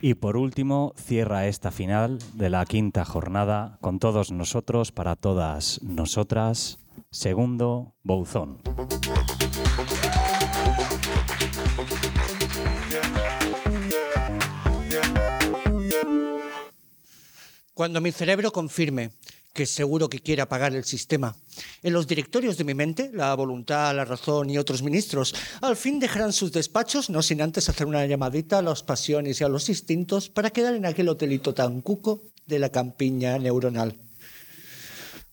Y por último, cierra esta final de la quinta jornada con todos nosotros, para todas nosotras, segundo Bouzón. Cuando mi cerebro confirme que seguro que quiere apagar el sistema, en los directorios de mi mente, la voluntad, la razón y otros ministros, al fin dejarán sus despachos, no sin antes hacer una llamadita a las pasiones y a los instintos para quedar en aquel hotelito tan cuco de la campiña neuronal.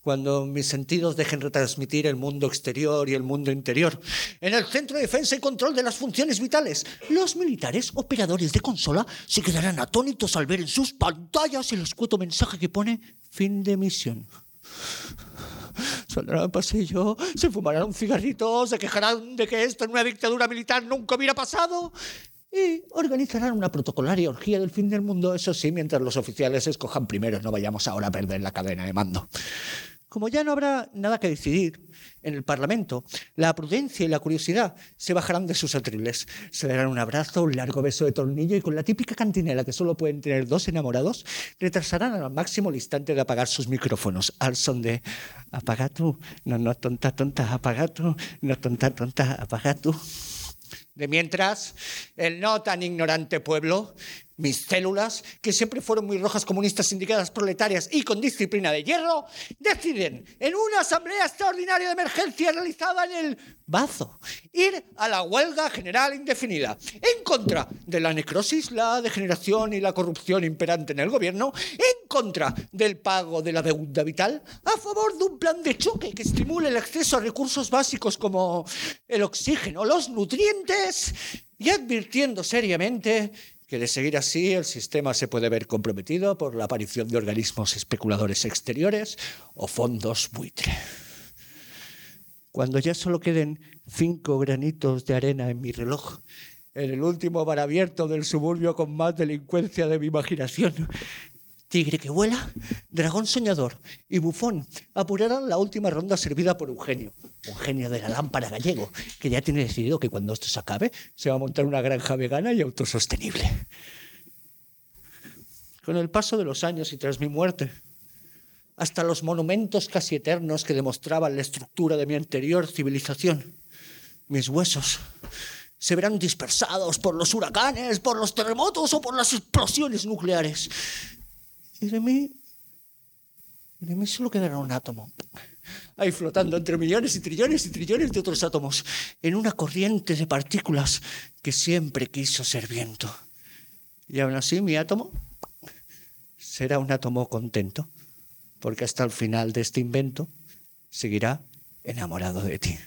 Cuando mis sentidos dejen retransmitir el mundo exterior y el mundo interior. En el Centro de Defensa y Control de las Funciones Vitales, los militares operadores de consola se quedarán atónitos al ver en sus pantallas el escueto mensaje que pone fin de misión. Saldrán al pasillo, se fumarán un cigarrito, se quejarán de que esto en una dictadura militar nunca hubiera pasado y organizarán una protocolaria orgía del fin del mundo, eso sí, mientras los oficiales escojan primero, no vayamos ahora a perder la cadena de mando. Como ya no habrá nada que decidir en el Parlamento, la prudencia y la curiosidad se bajarán de sus atriles. Se darán un abrazo, un largo beso de tornillo y con la típica cantinela que solo pueden tener dos enamorados, retrasarán al máximo el instante de apagar sus micrófonos al son de apaga tú, no, no, tonta, tonta, apaga tú, no, tonta, tonta, apaga tú. De mientras, el no tan ignorante pueblo, mis células, que siempre fueron muy rojas comunistas sindicadas proletarias y con disciplina de hierro, deciden en una asamblea extraordinaria de emergencia realizada en el Bazo ir a la huelga general indefinida en contra de la necrosis, la degeneración y la corrupción imperante en el gobierno, en contra del pago de la deuda vital, a favor de un plan de choque que estimule el acceso a recursos básicos como el oxígeno, los nutrientes y advirtiendo seriamente que de seguir así el sistema se puede ver comprometido por la aparición de organismos especuladores exteriores o fondos buitre. Cuando ya solo queden cinco granitos de arena en mi reloj, en el último bar abierto del suburbio con más delincuencia de mi imaginación, tigre que vuela, dragón soñador y bufón apurarán la última ronda servida por Eugenio, un genio de la lámpara gallego, que ya tiene decidido que cuando esto se acabe se va a montar una granja vegana y autosostenible. Con el paso de los años y tras mi muerte, hasta los monumentos casi eternos que demostraban la estructura de mi anterior civilización, mis huesos se verán dispersados por los huracanes, por los terremotos o por las explosiones nucleares. Y de mí, solo quedará un átomo, ahí flotando entre millones y trillones y trillones de otros átomos, en una corriente de partículas que siempre quiso ser viento. Y aún así mi átomo será un átomo contento, porque hasta el final de este invento seguirá enamorado de ti.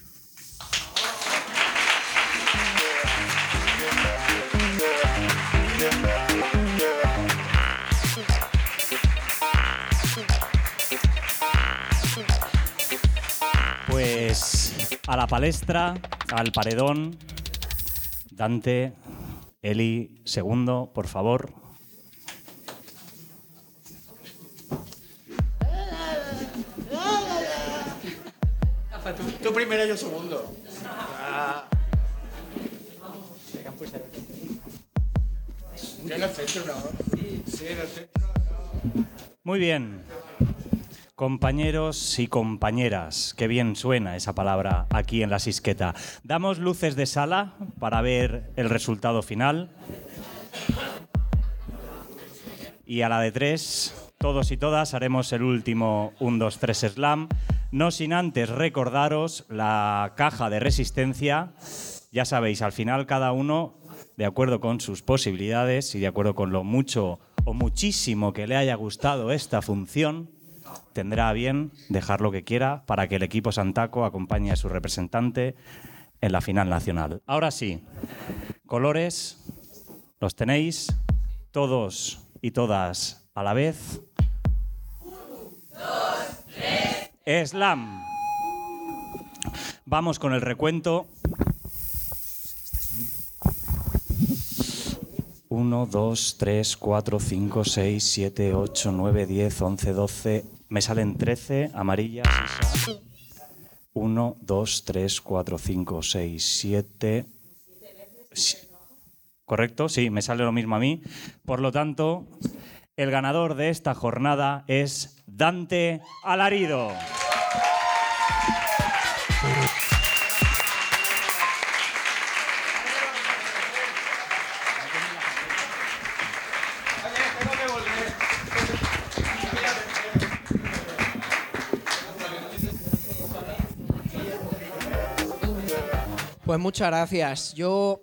A la palestra, al paredón, Dante, Eli, segundo, por favor. Tú primero, yo segundo. Yo en el centro, ¿no? Sí, en el centro. Muy bien. Compañeros y compañeras, qué bien suena esa palabra aquí en la Sisqueta. Damos luces de sala para ver el resultado final. Y a la de tres, todos y todas haremos el último 1, 2, 3 slam. No sin antes recordaros la caja de resistencia. Ya sabéis, al final cada uno, de acuerdo con sus posibilidades y de acuerdo con lo mucho o muchísimo que le haya gustado esta función, tendrá a bien dejar lo que quiera para que el equipo Santaco acompañe a su representante en la final nacional. Ahora sí, colores, los tenéis todos y todas a la vez. Slam. Vamos con el recuento. 1, 2, 3, 4, 5, 6, 7, 8, 9, 10, 11, 12. Me salen 13 amarillas. 1, 2, 3, 4, 5, 6, 7. ¿Correcto? Sí, me sale lo mismo a mí. Por lo tanto, el ganador de esta jornada es Dante Alarido. Pues muchas gracias. Yo.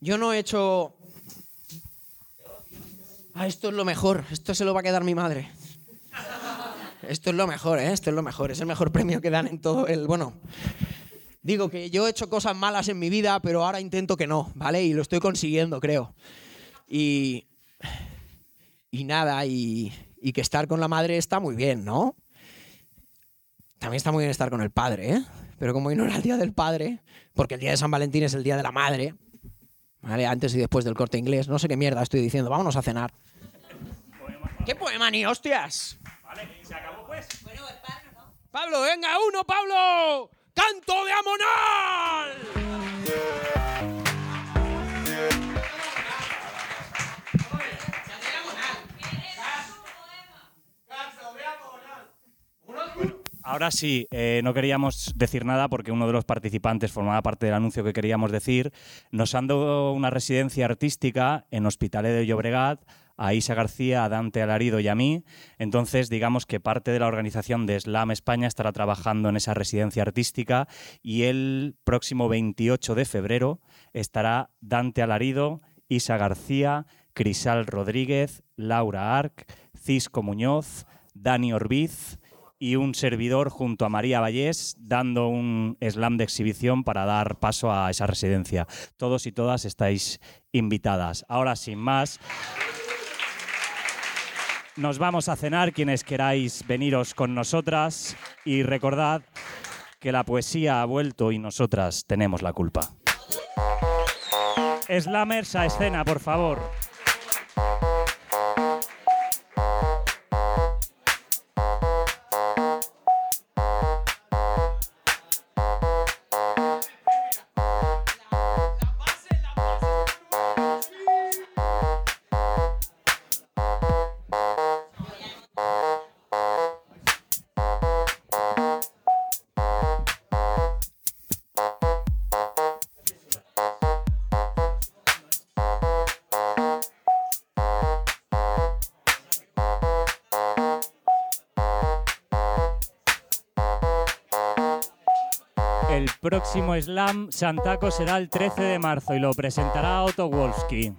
Yo no he hecho. Ah, esto es lo mejor. Esto se lo va a quedar mi madre. Esto es lo mejor, ¿eh? Esto es lo mejor. Es el mejor premio que dan en todo el. Bueno. Digo que yo he hecho cosas malas en mi vida, pero ahora intento que no, ¿vale? Y lo estoy consiguiendo, creo. Y. Y nada, y, y que estar con la madre está muy bien, ¿no? También está muy bien estar con el padre, ¿eh? Pero como hoy no era el día del padre, porque el día de San Valentín es el día de la madre, ¿vale? Antes y después del corte inglés, no sé qué mierda estoy diciendo, vámonos a cenar. ¿Qué poema ni hostias? Vale, se acabó pues. Pablo, venga, uno, Pablo. ¡Canto de Amonal! Ahora sí, eh, no queríamos decir nada porque uno de los participantes formaba parte del anuncio que queríamos decir. Nos han dado una residencia artística en Hospitalet de Llobregat a Isa García, a Dante Alarido y a mí. Entonces, digamos que parte de la organización de Slam España estará trabajando en esa residencia artística y el próximo 28 de febrero estará Dante Alarido, Isa García, Crisal Rodríguez, Laura Arc, Cisco Muñoz, Dani Orbiz y un servidor junto a María Vallés dando un slam de exhibición para dar paso a esa residencia. Todos y todas estáis invitadas. Ahora, sin más, nos vamos a cenar quienes queráis veniros con nosotras y recordad que la poesía ha vuelto y nosotras tenemos la culpa. Slammers a escena, por favor. Próximo slam Santaco será el 13 de marzo y lo presentará Otto Wolski.